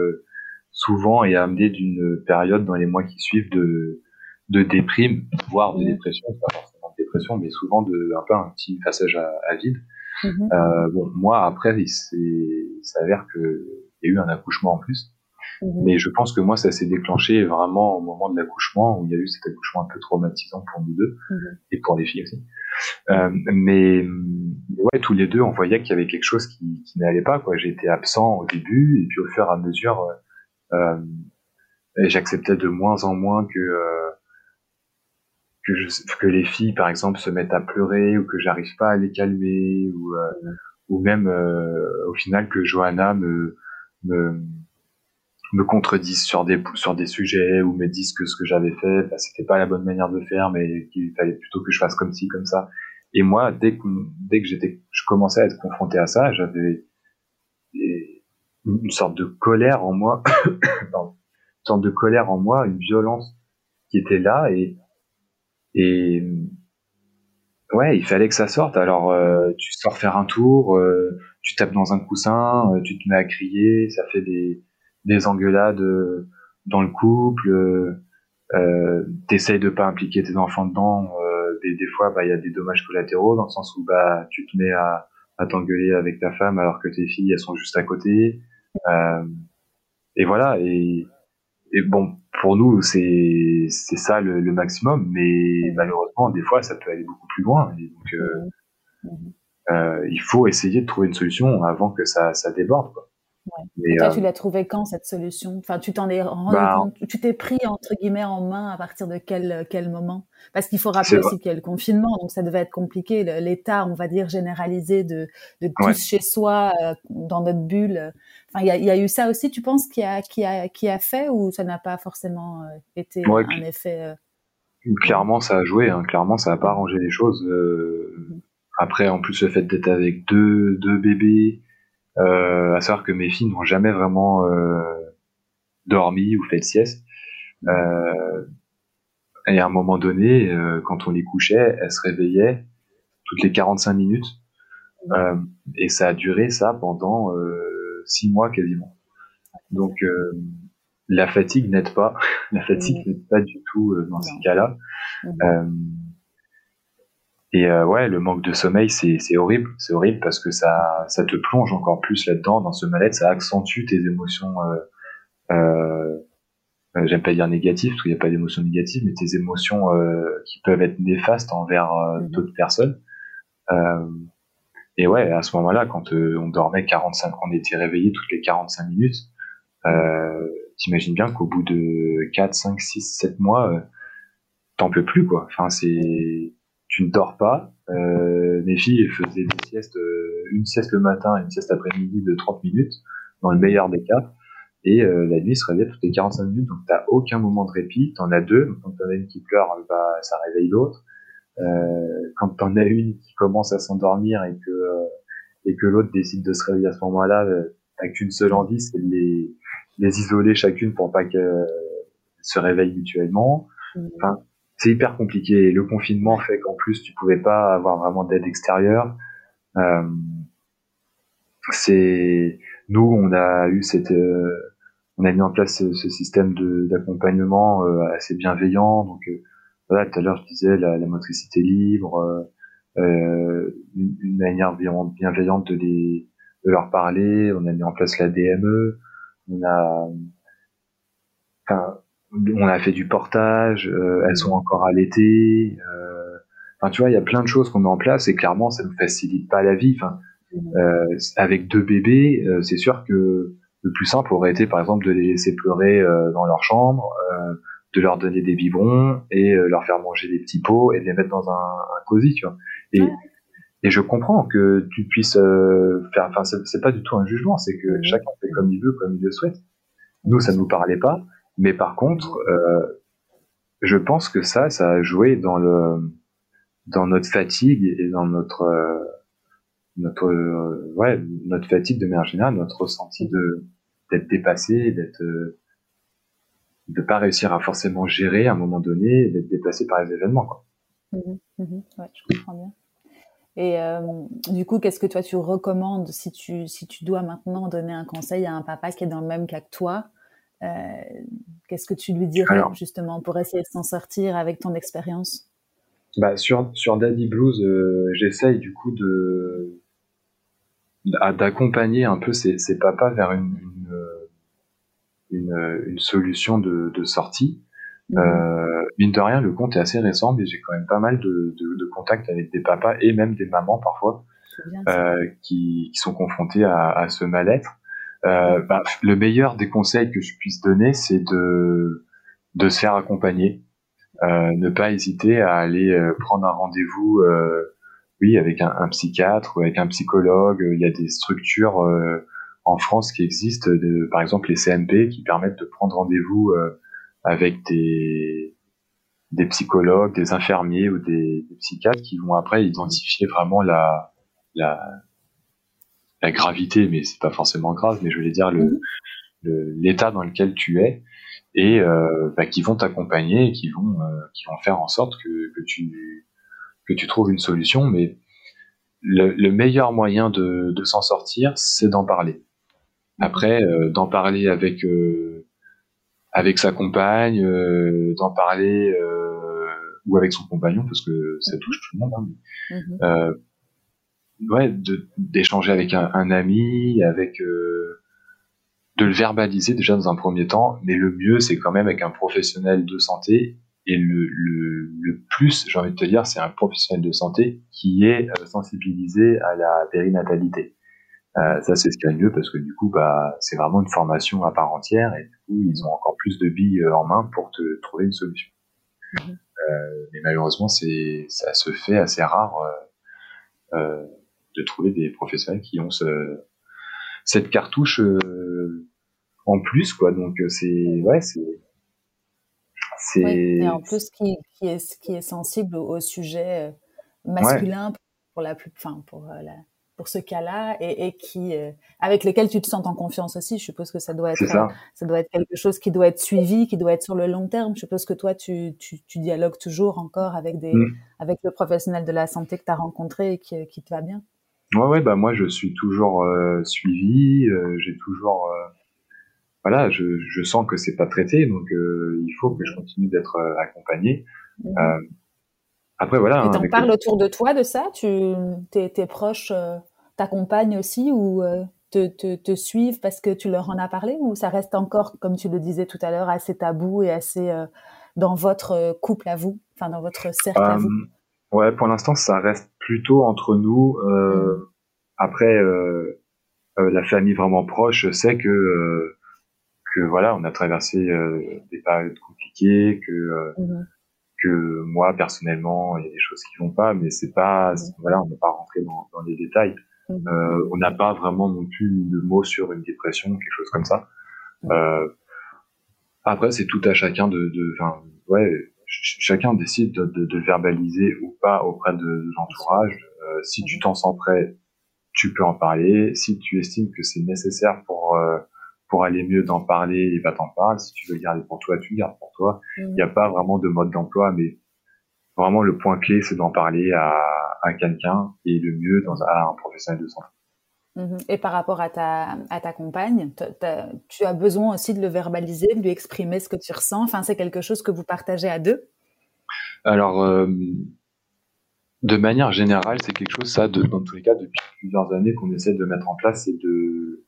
souvent est amené d'une période dans les mois qui suivent de, de déprime, voire de dépression, pas forcément de dépression, mais souvent de un peu un petit passage à, vide. Mhm. Euh, bon, moi après, il s'avère que il y a eu un accouchement en plus, mhm. mais je pense que moi ça s'est déclenché vraiment au moment de l'accouchement où il y a eu cet accouchement un peu traumatisant pour nous deux mhm. et pour les filles aussi. Euh, mais, ouais, tous les deux, on voyait qu'il y avait quelque chose qui, qui n'allait pas. Quoi, été absent au début et puis au fur et à mesure euh, euh, j'acceptais de moins en moins que euh, que, je, que les filles, par exemple, se mettent à pleurer ou que j'arrive pas à les calmer ou euh, ou même au final que Johanna me me me contredise sur des sur des sujets ou me dise que ce que j'avais fait bah, c'était pas la bonne manière de faire mais qu'il fallait plutôt que je fasse comme ci comme ça et moi dès que dès que j'étais je commençais à être confronté à ça j'avais une sorte de colère en moi, une sorte de colère en moi, une violence qui était là et et ouais, il fallait que ça sorte. Alors euh, tu sors faire un tour, euh, tu tapes dans un coussin, euh, tu te mets à crier, ça fait des des engueulades dans le couple. Euh, t'essayes de pas impliquer tes enfants dedans. des, des fois, bah il y a des dommages collatéraux dans le sens où bah tu te mets à à t'engueuler avec ta femme alors que tes filles elles sont juste à côté. Euh, et voilà. Et, et bon, pour nous, c'est c'est ça le, le, maximum, mais malheureusement, des fois, ça peut aller beaucoup plus loin. Et donc, euh, euh, il faut essayer de trouver une solution avant que ça, ça déborde. Quoi. Et toi, tu l'as trouvé quand cette solution? Enfin, tu t'en es rendu bah, compte? Tu t'es pris entre guillemets en main à partir de quel quel moment? Parce qu'il faut rappeler aussi qu'il y a le confinement, donc ça devait être compliqué. L'état, on va dire généralisé de de tous chez soi dans notre bulle il y a, eu ça aussi, tu penses, qui a, qui a, qui a fait ou ça n'a pas forcément euh, été un effet euh, Clairement, ça a joué. Hein. Clairement, ça n'a pas arrangé les choses. Euh, mhm. Après, en plus, le fait d'être avec deux, deux bébés, Euh, à savoir que mes filles n'ont jamais vraiment euh, dormi ou fait de sieste. Euh, et à un moment donné, euh, quand on les couchait, elles se réveillaient toutes les 45 minutes. Euh, et ça a duré ça pendant euh, six mois quasiment. Donc la fatigue n'aide pas. la fatigue n'aide pas du tout dans ces cas-là. Et euh, ouais, le manque de sommeil, c'est horrible. C'est horrible parce que ça, ça te plonge encore plus là-dedans, dans ce mal-être. Ça accentue tes émotions. Euh, euh, J'aime pas dire négatives, parce qu'il n'y a pas d'émotions négatives, mais tes émotions euh, qui peuvent être néfastes envers euh, mhm. d'autres personnes. et ouais, à ce moment-là, quand on dormait 45, on était réveillé toutes les 45 minutes, t'imagines bien qu'au bout de 4, 5, 6, 7 mois, t'en peux plus, quoi. Enfin, c'est tu ne dors pas. Euh, mes filles faisaient des siestes, euh, une sieste le matin et une sieste après-midi de 30 minutes, dans le meilleur des cas. Et euh, la nuit, se réveillait toutes les 45 minutes, donc t'as aucun moment de répit. T'en as deux, quand t'en as une qui pleure, bah, ça réveille l'autre. Euh, quand t'en as une qui commence à s'endormir et que euh, et que l'autre décide de se réveiller à ce moment-là, t'as qu'une seule envie, c'est de les, les isoler chacune pour pas qu'elles se réveillent mutuellement. Mmh. Enfin, c'est hyper compliqué. Le confinement fait qu'en plus tu pouvais pas avoir vraiment d'aide extérieure. Euh, c'est nous on a eu cette euh, on a mis en place ce, système d'accompagnement euh, assez bienveillant. Donc voilà, tout à l'heure je disais la, motricité libre, une, une, manière bienveillante de de leur parler. On a mis en place la DME. On a enfin, on a fait du portage, euh, elles sont encore allaitées. Euh, enfin, tu vois, il y a plein de choses qu'on met en place et clairement, ça ne facilite pas la vie. Enfin, euh, avec deux bébés, c'est sûr que le plus simple aurait été, par exemple, de les laisser pleurer dans leur chambre, de leur donner des biberons et leur faire manger des petits pots et de les mettre dans un, un cosy, tu vois. Et, et je comprends que tu puisses faire. Enfin, c'est pas du tout un jugement, c'est que chacun fait comme il veut, comme il le souhaite. Nous, ça nous parlait pas. Mais par contre, euh, je pense que ça, ça a joué dans le dans notre fatigue et dans notre euh, notre euh, ouais notre fatigue de manière générale, notre ressenti de d'être dépassé, d'être de pas réussir à forcément gérer à un moment donné, d'être déplacé par les événements quoi. Mmh mmh ouais, je comprends bien. Et euh, du coup, qu'est-ce que toi tu recommandes si tu si tu dois maintenant donner un conseil à un papa qui est dans le même cas que toi qu'est-ce que tu lui dirais justement pour essayer de s'en sortir avec ton expérience? Bah, sur, sur Daddy Blues, euh, j'essaye du coup de d'accompagner un peu ces, ces, papas vers une, une, une, solution de, de sortie. Mmh. Euh, mine de rien, le compte est assez récent, mais j'ai quand même pas mal de, de, de, contacts avec des papas et même des mamans parfois euh, qui, qui, sont confrontés à, à ce mal-être. Euh, bah, le meilleur des conseils que je puisse donner, c'est de, de se faire accompagner. Euh, ne pas hésiter à aller euh, prendre un rendez-vous, euh, oui, avec un, psychiatre ou avec un psychologue. Il y a des structures euh, en France qui existent, par exemple les CMP, qui permettent de prendre rendez-vous avec des, des psychologues, des infirmiers ou des, des, psychiatres qui vont après identifier vraiment la, la, la gravité, mais c'est pas forcément grave, mais je voulais dire le l'état dans lequel tu es et euh, bah, qui vont t'accompagner et qui vont euh, qui vont faire en sorte que, que tu que tu trouves une solution. Mais le, le meilleur moyen de, de s'en sortir, c'est d'en parler. Après, euh, d'en parler avec euh, avec sa compagne, euh, d'en parler ou avec son compagnon parce que ça touche tout le monde. Hein, mm-hmm ouais, d'échanger avec un, un, ami, avec euh, de le verbaliser déjà dans un premier temps, mais le mieux c'est quand même avec un professionnel de santé. Et le, le, le plus, j'ai envie de te dire, c'est un professionnel de santé qui est euh, sensibilisé à la périnatalité. Euh, ça c'est ce qu'il y a de mieux parce que du coup bah c'est vraiment une formation à part entière et du coup ils ont encore plus de billes euh, en main pour te trouver une solution. Mmh. Euh, mais malheureusement c'est ça se fait assez rare. Euh, de trouver des professionnels qui ont ce, cette cartouche euh, en plus, quoi. Donc euh, c'est ouais, c'est c'est et en plus qui, qui, est qui est sensible au, sujet euh, masculin pour la plus, enfin pour la pour ce cas-là et, qui euh, avec lesquels tu te sens en confiance aussi. Je suppose que ça doit être ça. ça. doit être quelque chose qui doit être suivi, qui doit être sur le long terme. Je suppose que toi tu, tu, tu dialogues toujours encore avec des mm. avec le professionnel de la santé que tu as rencontré et qui, qui, te va bien. Ouais ouais bah moi je suis toujours suivi, j'ai toujours voilà, je, je, sens que c'est pas traité, donc il faut que je continue d'être accompagné. Mm. Après, voilà. Tu hein, en parles autour de toi de ça? Tu, tes, tes proches euh, t'accompagnent aussi ou euh, te, te, te, suivent parce que tu leur en as parlé ou ça reste encore, comme tu le disais tout à l'heure, assez tabou et assez euh, dans votre couple à vous, enfin dans votre cercle à vous? Ouais, pour l'instant, ça reste plutôt entre nous. Mmh. Après, la famille vraiment proche sait que que voilà, on a traversé des périodes compliquées, que mmh que moi personnellement il y a des choses qui vont pas mais c'est pas voilà on n'est pas rentré dans, dans les détails mhm. euh, on n'a pas vraiment non plus de mots sur une dépression quelque chose comme ça euh, après c'est tout à chacun de enfin ouais chacun décide de, de, de, verbaliser ou pas auprès de, l'entourage euh, si tu t'en sens prêt tu peux en parler si tu estimes que c'est nécessaire pour euh, pour aller mieux d'en parler, et bah t'en parles. Si tu veux le garder pour toi, tu le gardes pour toi. Il n'y a pas vraiment de mode d'emploi, mais vraiment le point clé, c'est d'en parler à, à quelqu'un et le mieux dans à un professionnel de santé. Mhm. Et par rapport à ta, à ta compagne, tu as besoin aussi de le verbaliser, de lui exprimer ce que tu ressens. Enfin, c'est quelque chose que vous partagez à deux Alors, euh, de manière générale, c'est quelque chose, ça, dans tous les cas, depuis plusieurs années qu'on essaie de mettre en place, c'est de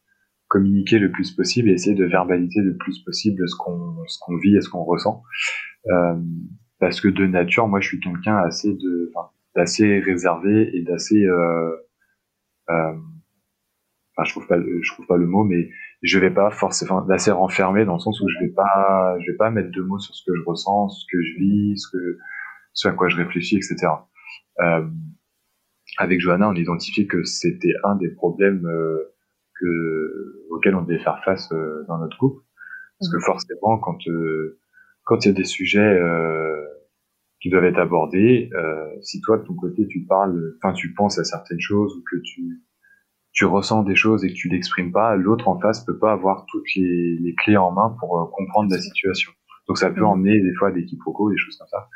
communiquer le plus possible et essayer de verbaliser le plus possible ce qu'on qu'on vit et ce qu'on ressent euh, parce que de nature moi je suis quelqu'un assez d'assez réservé et d'assez euh, enfin je trouve pas je trouve pas le mot mais je vais pas forcément d'assez renfermé dans le sens où je vais pas je vais pas mettre de mots sur ce que je ressens ce que je vis ce que ce à quoi je réfléchis etc euh, avec Johanna on a identifié que c'était un des problèmes euh, que, auxquels on devait faire face euh, dans notre couple. Parce que mhm. forcément, quand quand il y a des sujets qui doivent être abordés, si toi de ton côté tu parles, enfin tu penses à certaines choses ou que tu tu ressens des choses et que tu l'exprimes pas, l'autre en face peut pas avoir toutes les, les clés en main pour comprendre la situation. Donc ça peut mhm. emmener des fois des quiproquos, des choses comme ça.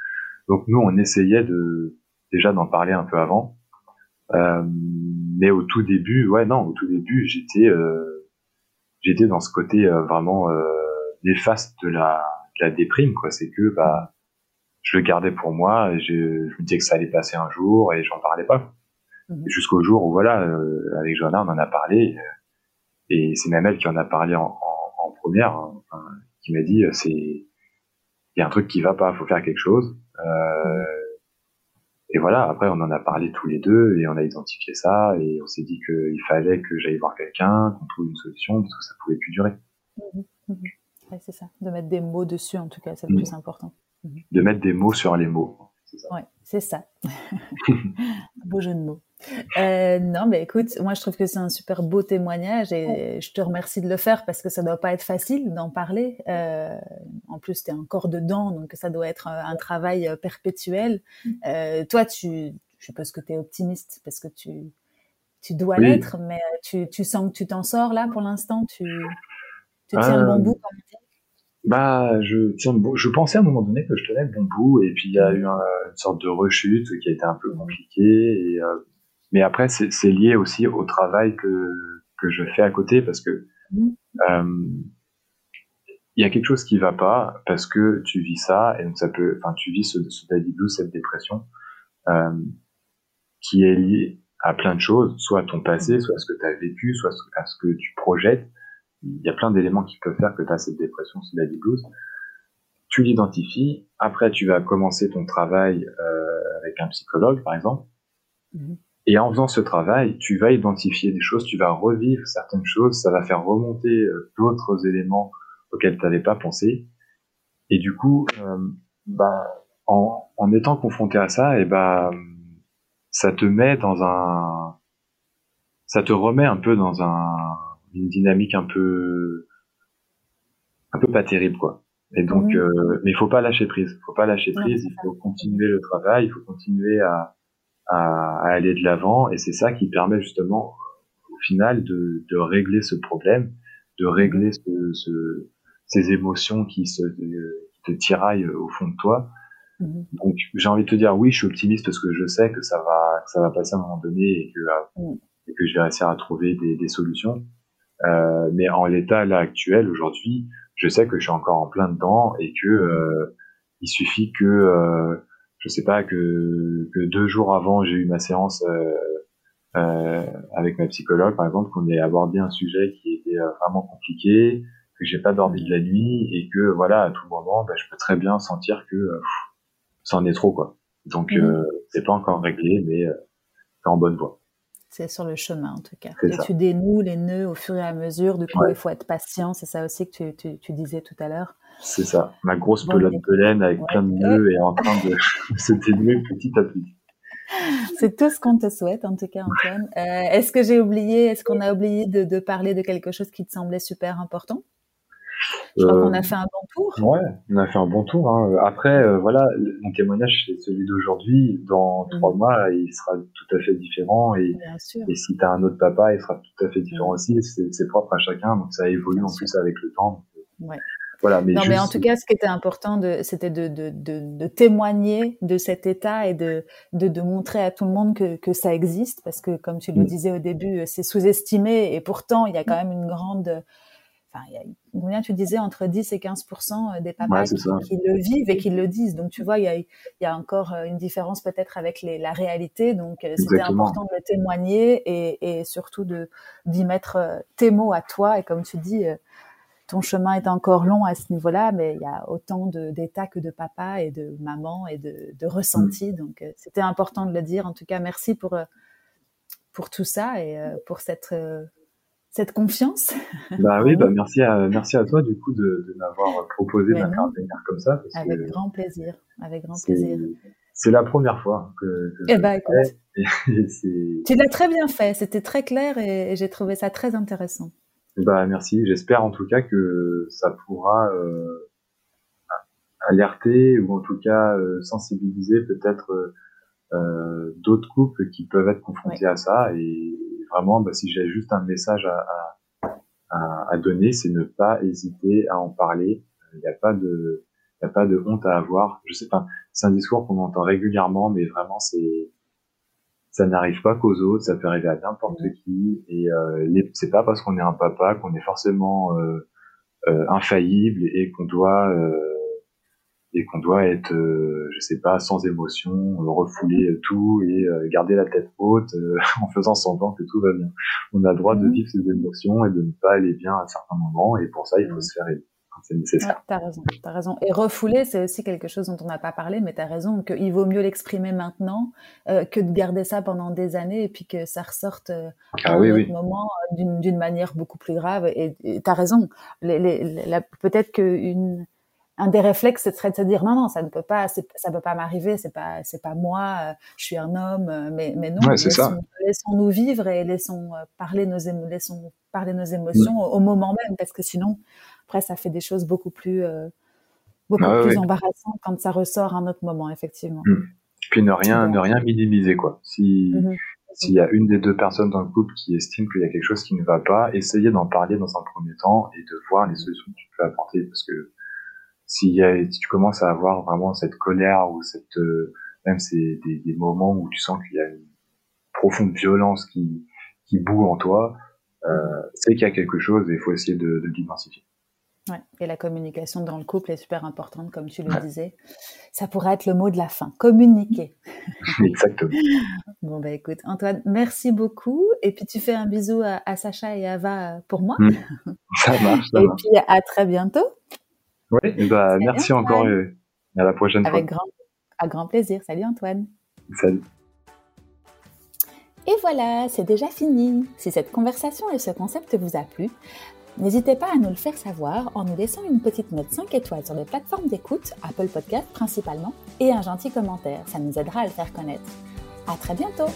Donc nous, on essayait de déjà d'en parler un peu avant. Euh, mais au tout début, ouais, non, au tout début, j'étais, euh, j'étais dans ce côté euh, vraiment euh, néfaste de la, de la déprime, quoi. C'est que, bah, je le gardais pour moi, et je, je me disais que ça allait passer un jour, et j'en parlais pas. Mhm. Jusqu'au jour où, voilà, euh, avec Johanna, on en a parlé, et c'est même elle qui en a parlé en, en, en première, hein, qui m'a dit, c'est, il y a un truc qui va pas, faut faire quelque chose. Euh, mhm. Et voilà, après, on en a parlé tous les deux et on a identifié ça et on s'est dit qu'il fallait que j'aille voir quelqu'un, qu'on trouve une solution parce que ça pouvait plus durer. Mmh, c'est ça. De mettre des mots dessus, en tout cas, c'est le plus important. De mettre des mots sur les mots. Oui, c'est ça. Beau jeu de mots. Euh, non, mais écoute, moi je trouve que c'est un super beau témoignage et je te remercie de le faire parce que ça doit pas être facile d'en parler. Euh, en plus, tu es encore dedans, donc ça doit être un travail euh, perpétuel. Euh, toi, tu, je suppose que tu es optimiste parce que tu, tu dois l'être, mais euh, tu, tu sens que tu t'en sors là pour l'instant? Tu, tu tiens le bon bout, comme bah, je tiens Je pensais à un moment donné que je tenais le bon bout, et puis il y a eu une sorte de rechute qui a été un peu compliquée. Et, euh, mais après, c'est lié aussi au travail que que je fais à côté, parce que mmh. euh, il y a quelque chose qui va pas parce que tu vis ça, et donc ça peut, enfin, tu vis ce, ce daddy blues, cette dépression, euh, qui est liée à plein de choses, soit à ton passé, soit à ce que tu as vécu, soit à ce que tu projettes il y a plein d'éléments qui peuvent faire que tu as cette dépression, cette daddy blues. Tu l'identifies. Après, tu vas commencer ton travail euh, avec un psychologue, par exemple. Mhm. Et en faisant ce travail, tu vas identifier des choses, tu vas revivre certaines choses, ça va faire remonter euh, d'autres éléments auxquels tu n'avais pas pensé. Et du coup, euh, bah, en, en, étant confronté à ça, et bah, ça te met dans un, ça te remet un peu dans un, une dynamique un peu un peu pas terrible quoi. Et donc, euh, mais il faut pas lâcher prise. Faut pas lâcher prise. il faut continuer le travail. Il faut continuer à à, aller de l'avant et c'est ça qui permet justement au final de, de régler ce problème, de régler ce, ce, ces émotions qui se qui te tiraillent au fond de toi. Mhm. Donc j'ai envie de te dire oui, je suis optimiste parce que je sais que ça va que ça va passer à un moment donné et que mhm. et que je vais réussir à trouver des, des solutions. Euh, mais en l'état là actuel aujourd'hui, je sais que je suis encore en plein dedans et que euh, il suffit que euh, je sais pas que, que deux jours avant j'ai eu ma séance euh, euh, avec ma psychologue par exemple qu'on ait abordé un sujet qui était euh, vraiment compliqué que j'ai pas dormi de la nuit et que voilà à tout moment bah, je peux très bien sentir que euh, ça en est trop quoi donc mmh. euh, c'est pas encore réglé mais c'est en bonne voie c'est sur le chemin en tout cas. Et tu dénoues les nœuds au fur et à mesure du coup il faut être patient. C'est ça aussi que tu, tu, tu disais tout à l'heure. C'est ça, ma grosse pelote de laine avec plein de nœuds et en train de se dénouer petit à petit. C'est tout ce qu'on te souhaite, en tout cas, Antoine. Euh, est-ce que j'ai oublié, est-ce qu'on a oublié de, parler de quelque chose qui te semblait super important? Je crois qu'on a euh, fait un bon tour. Ouais, on a fait un bon tour. Hein. Après, euh, voilà, mon témoignage, c'est celui d'aujourd'hui. Dans trois mhm. mois, il sera tout à fait différent. Et, et si tu as un autre papa, il sera tout à fait différent mhm. aussi. C'est propre à chacun, donc ça évolue en plus avec le temps. ouais mais non, mais en tout cas, ce qui était important, c'était de, de, de, de, témoigner de cet état et de, montrer à tout le monde que, que ça existe, parce que comme tu le mm. disais au début, c'est sous-estimé et pourtant il y a quand même une grande, enfin, il y a, combien tu disais entre 10 et 15% des papas qui, le vivent et qui le disent. Donc tu vois, il y a, il y a encore une différence peut-être avec les, la réalité. Donc euh, c'était important de le témoigner et, et surtout de d'y mettre euh, tes mots à toi et comme tu dis euh, ton chemin est encore long à ce niveau-là, mais il y a autant d'états que de papa et de maman et de, de ressenti. Mm. Donc, euh, c'était important de le dire. En tout cas, merci pour, euh, pour tout ça et euh, pour cette, cette confiance. Bah oui, bah merci à, merci à toi, du coup, de, de m'avoir proposé d'intervenir comme ça. avec grand plaisir. Avec grand plaisir. C'est la première fois que, que eh bah, écoute, tu l'as très bien fait. C'était très clair et j'ai trouvé ça très intéressant. Bah merci. J'espère en tout cas que ça pourra euh, alerter ou en tout cas euh, sensibiliser peut-être euh, d'autres couples qui peuvent être confrontés à ça. Et vraiment, bah, si j'ai juste un message à, à, à donner, c'est ne pas hésiter à en parler. Il n'y a pas de il n'y a pas de honte à avoir. Je sais pas, c'est un discours qu'on entend régulièrement, mais vraiment c'est ça n'arrive pas qu'aux autres, ça peut arriver à n'importe qui. Et euh, c'est pas parce qu'on est un papa qu'on est forcément euh, euh, infaillible et qu'on doit euh, et qu'on doit être, euh, je sais pas, sans émotion, refouler tout et garder la tête haute en faisant semblant que tout va bien. On a le droit de vivre ses émotions et de ne pas aller bien à certains moments. Et pour ça, il faut se faire aider c'est nécessaire. t'as raison, t'as raison. Et refouler, c'est aussi quelque chose dont on n'a pas parlé, mais t'as raison qu'il vaut mieux l'exprimer maintenant euh, que de garder ça pendant des années et puis que ça ressorte euh, à ah un autre moment euh, d'une manière beaucoup plus grave. Et t'as raison. Les, les, Peut-être qu'une un des réflexes, ce serait de se dire non, non, ça ne peut pas, ça peut pas m'arriver, c'est pas, c'est pas moi, euh, je suis un homme, mais, mais non, laissons, nous vivre et laissons parler nos, laissons parler nos émotions au moment même, parce que sinon, après, ça fait des choses beaucoup plus, euh, beaucoup ah plus embarrassantes quand ça ressort à un autre moment, effectivement. Mmh. Puis ne rien, ne rien minimiser, quoi. Si, mmh s'il y a une des deux personnes dans le couple qui estime qu'il y a quelque chose qui ne va pas, essayez d'en parler dans un premier temps et de voir les solutions que tu peux apporter, parce que si, si tu commences à avoir vraiment cette colère ou cette, euh, même c'est des, des, moments où tu sens qu'il y a une profonde violence qui, qui boue en toi, euh, c'est qu'il y a quelque chose et il faut essayer de, de l'identifier. Ouais. Et la communication dans le couple est super importante, comme tu le disais. Ça pourrait être le mot de la fin. Communiquer. Exactement. bon, bah écoute, Antoine, merci beaucoup. Et puis tu fais un bisou à, Sacha et Ava pour moi. Hmm. Ça marche. et puis à très bientôt. Oui, bah, merci encore. Et à la prochaine Avec fois. Grand, à grand plaisir. Salut Antoine. Salut. Et voilà, c'est déjà fini. Si cette conversation et ce concept vous a plu, N'hésitez pas à nous le faire savoir en nous laissant une petite note 5 étoiles sur les plateformes d'écoute, Apple Podcast principalement, et un gentil commentaire. Ça nous aidera à le faire connaître. À très bientôt!